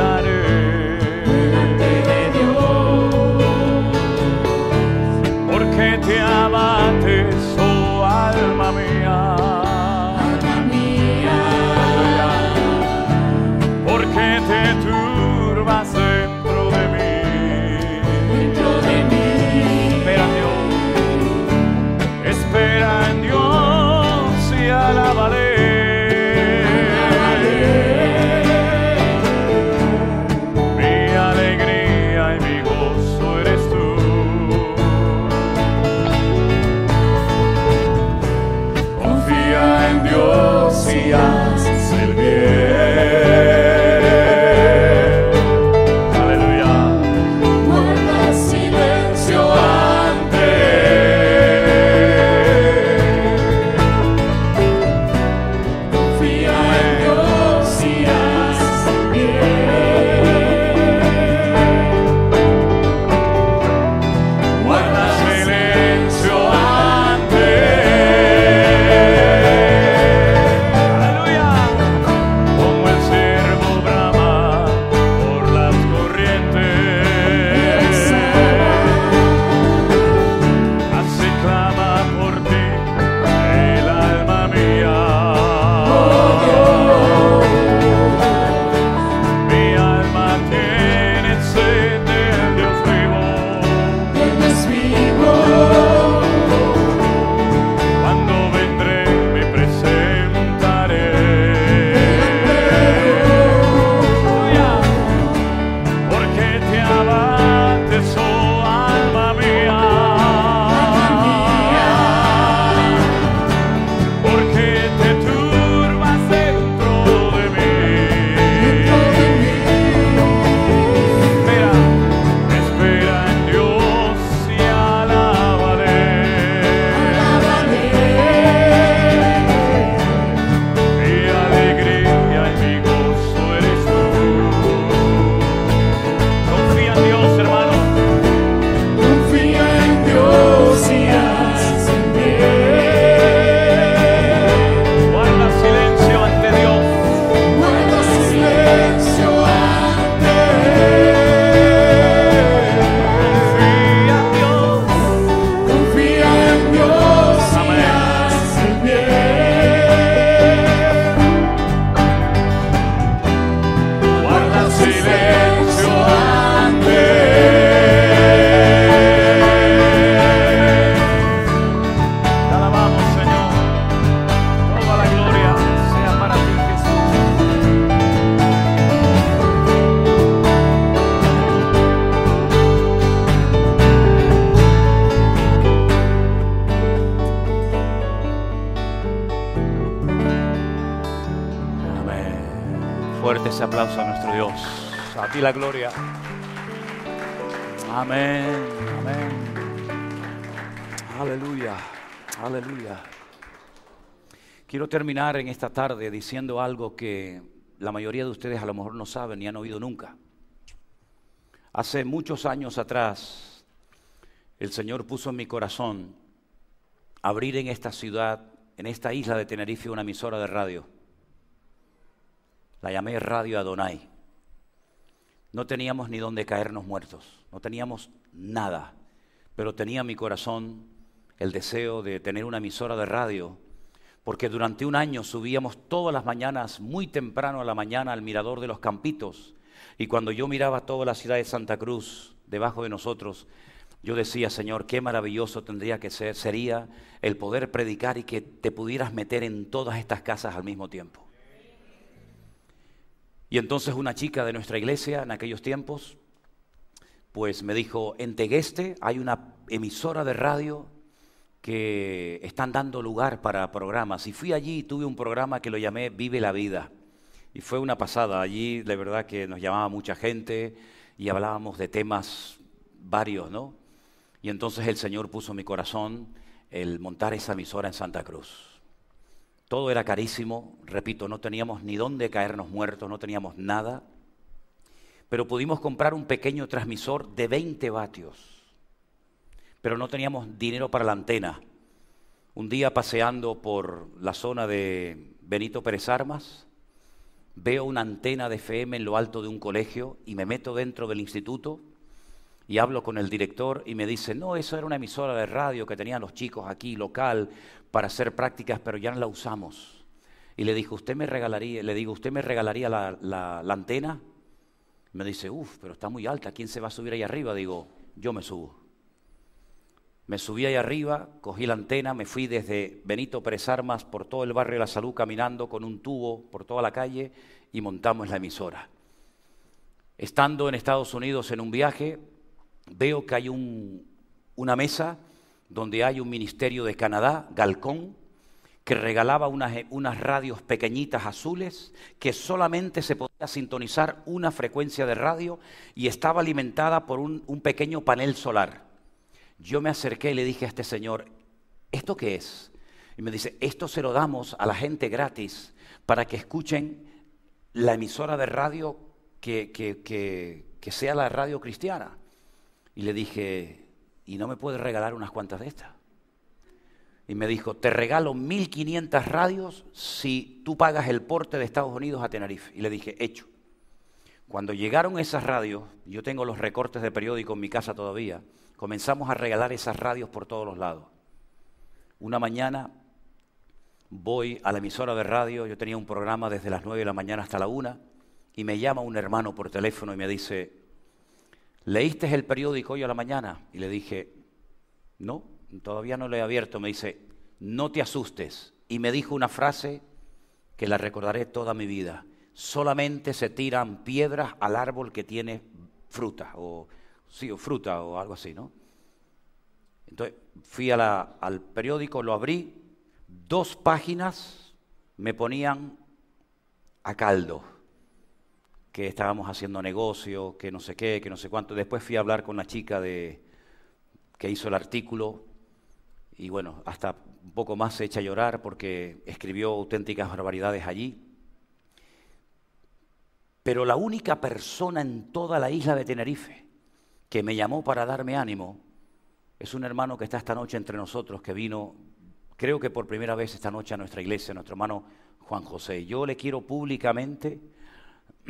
La gloria. Amén, amén. Aleluya, aleluya. Quiero terminar en esta tarde diciendo algo que la mayoría de ustedes a lo mejor no saben ni han oído nunca. Hace muchos años atrás, el Señor puso en mi corazón abrir en esta ciudad, en esta isla de Tenerife, una emisora de radio. La llamé Radio Adonai. No teníamos ni dónde caernos muertos, no teníamos nada, pero tenía en mi corazón el deseo de tener una emisora de radio, porque durante un año subíamos todas las mañanas, muy temprano a la mañana, al mirador de los Campitos, y cuando yo miraba toda la ciudad de Santa Cruz debajo de nosotros, yo decía, Señor, qué maravilloso tendría que ser, sería el poder predicar y que te pudieras meter en todas estas casas al mismo tiempo. Y entonces una chica de nuestra iglesia en aquellos tiempos, pues me dijo, en Tegueste hay una emisora de radio que están dando lugar para programas. Y fui allí y tuve un programa que lo llamé Vive la Vida. Y fue una pasada. Allí, de verdad, que nos llamaba mucha gente y hablábamos de temas varios, ¿no? Y entonces el Señor puso en mi corazón el montar esa emisora en Santa Cruz. Todo era carísimo, repito, no teníamos ni dónde caernos muertos, no teníamos nada, pero pudimos comprar un pequeño transmisor de 20 vatios, pero no teníamos dinero para la antena. Un día paseando por la zona de Benito Pérez Armas, veo una antena de FM en lo alto de un colegio y me meto dentro del instituto y hablo con el director y me dice, no, eso era una emisora de radio que tenían los chicos aquí, local, para hacer prácticas, pero ya no la usamos. Y le dijo, ¿usted me regalaría, le digo, ¿usted me regalaría la, la, antena? Me dice, uff, pero está muy alta, ¿quién se va a subir ahí arriba? Digo, yo me subo. Me subí ahí arriba, cogí la antena, me fui desde Benito Pérez Armas por todo el barrio de la Salud caminando con un tubo por toda la calle y montamos la emisora. Estando en Estados Unidos en un viaje, veo que hay un, una mesa donde hay un ministerio de Canadá, Galcón, que regalaba unas, unas, radios pequeñitas azules que solamente se podía sintonizar una frecuencia de radio y estaba alimentada por un, pequeño panel solar. Yo me acerqué y le dije a este señor, ¿esto qué es? Y me dice, esto se lo damos a la gente gratis para que escuchen la emisora de radio que sea la radio cristiana. Y le dije, ¿y no me puedes regalar unas cuantas de estas? Y me dijo, te regalo 1500 radios si tú pagas el porte de Estados Unidos a Tenerife. Y le dije, hecho. Cuando llegaron esas radios, yo tengo los recortes de periódico en mi casa todavía, comenzamos a regalar esas radios por todos los lados. Una mañana voy a la emisora de radio, yo tenía un programa desde las 9 de la mañana hasta la 1, y me llama un hermano por teléfono y me dice, ¿leíste el periódico hoy a la mañana? Y le dije, no, todavía no lo he abierto. Me dice, no te asustes. Y me dijo una frase que la recordaré toda mi vida. Solamente se tiran piedras al árbol que tiene fruta o fruta o algo así, ¿no? Entonces fui al periódico, lo abrí, dos páginas me ponían a caldo, que estábamos haciendo negocio, que no sé qué, que no sé cuánto. Después fui a hablar con la chica de, que hizo el artículo y bueno, hasta un poco más se echa a llorar porque escribió auténticas barbaridades allí. Pero la única persona en toda la isla de Tenerife que me llamó para darme ánimo, es un hermano que está esta noche entre nosotros, que vino, creo que por primera vez esta noche a nuestra iglesia, nuestro hermano Juan José. Yo le quiero públicamente,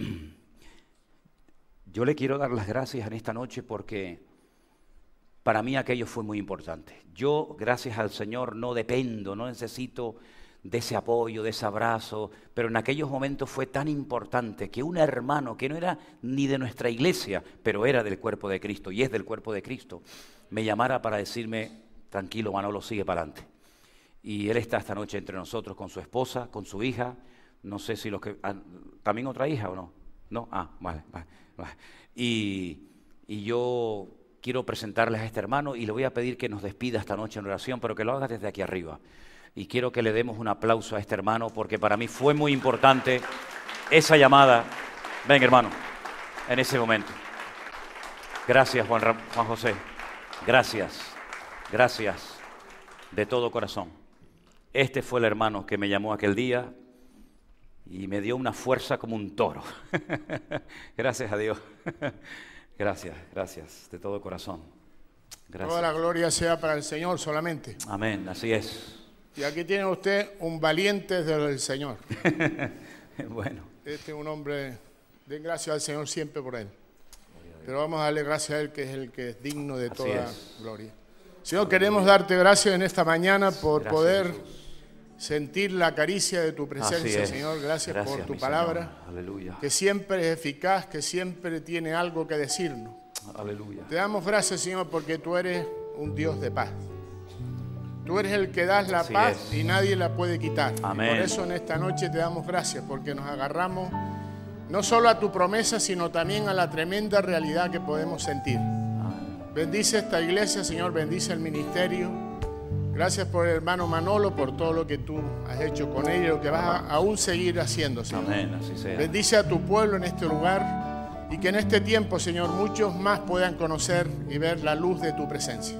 yo le quiero dar las gracias en esta noche porque para mí aquello fue muy importante. Yo, gracias al Señor, no dependo, no necesito de ese apoyo, de ese abrazo, pero en aquellos momentos fue tan importante que un hermano que no era ni de nuestra iglesia, pero era del cuerpo de Cristo y es del cuerpo de Cristo, me llamara para decirme, tranquilo Manolo, sigue para adelante. Y él está esta noche entre nosotros con su esposa, con su hija, no sé si los que... ¿También otra hija o no? No, ah, vale, vale. vale. Y, y yo quiero presentarles a este hermano y le voy a pedir que nos despida esta noche en oración, pero que lo haga desde aquí arriba y quiero que le demos un aplauso a este hermano porque para mí fue muy importante esa llamada. Ven, hermano, en ese momento. Gracias, Juan, Juan José. Gracias, gracias de todo corazón. Este fue el hermano que me llamó aquel día y me dio una fuerza como un toro. gracias a Dios. gracias, gracias, de todo corazón. Gracias. Toda la gloria sea para el Señor solamente. Amén, así es. Y aquí tiene usted un valiente del Señor. bueno. Este es un hombre, den gracias al Señor siempre por él. Pero vamos a darle gracias a él que es el que es digno de toda gloria. Señor, queremos darte gracias en esta mañana por poder sentir la caricia de tu presencia, Señor. Gracias por tu palabra, que siempre es eficaz, que siempre tiene algo que decirnos. Aleluya. Te damos gracias, Señor, porque tú eres un Dios de paz. Tú eres el que das la paz y nadie la puede quitar. por eso en esta noche te damos gracias, porque nos agarramos no solo a tu promesa, sino también a la tremenda realidad que podemos sentir. Bendice esta iglesia, Señor, bendice el ministerio. Gracias por el hermano Manolo, por todo lo que tú has hecho con él y lo que vas a aún seguir haciendo, Señor. Amén, así sea. Bendice a tu pueblo en este lugar y que en este tiempo, Señor, muchos más puedan conocer y ver la luz de tu presencia.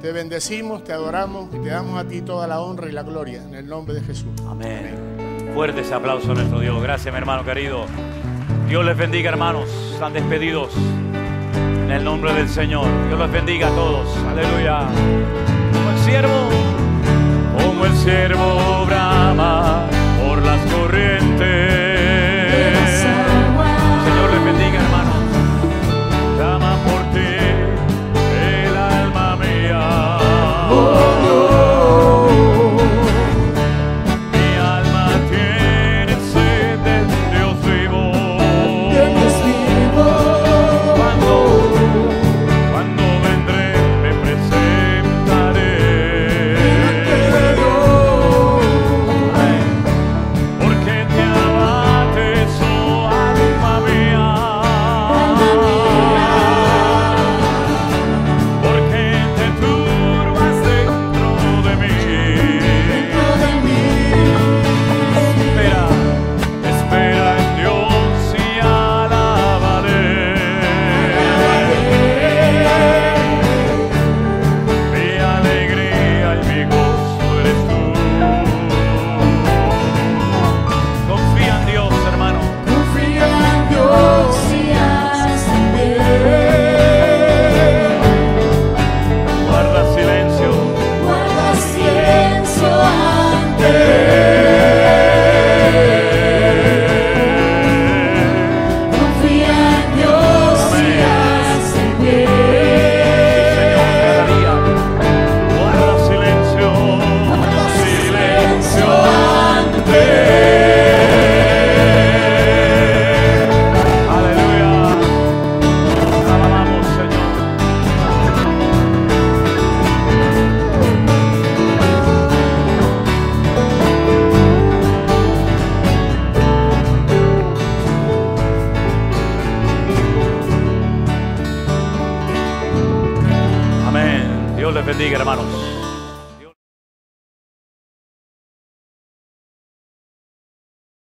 Te bendecimos, te adoramos y te damos a ti toda la honra y la gloria en el nombre de Jesús. Amén. Fuerte ese aplauso a nuestro Dios. Gracias, mi hermano querido. Dios les bendiga, hermanos. Están despedidos. En el nombre del Señor. Dios los bendiga a todos. Aleluya. Como el siervo, brama por las corrientes.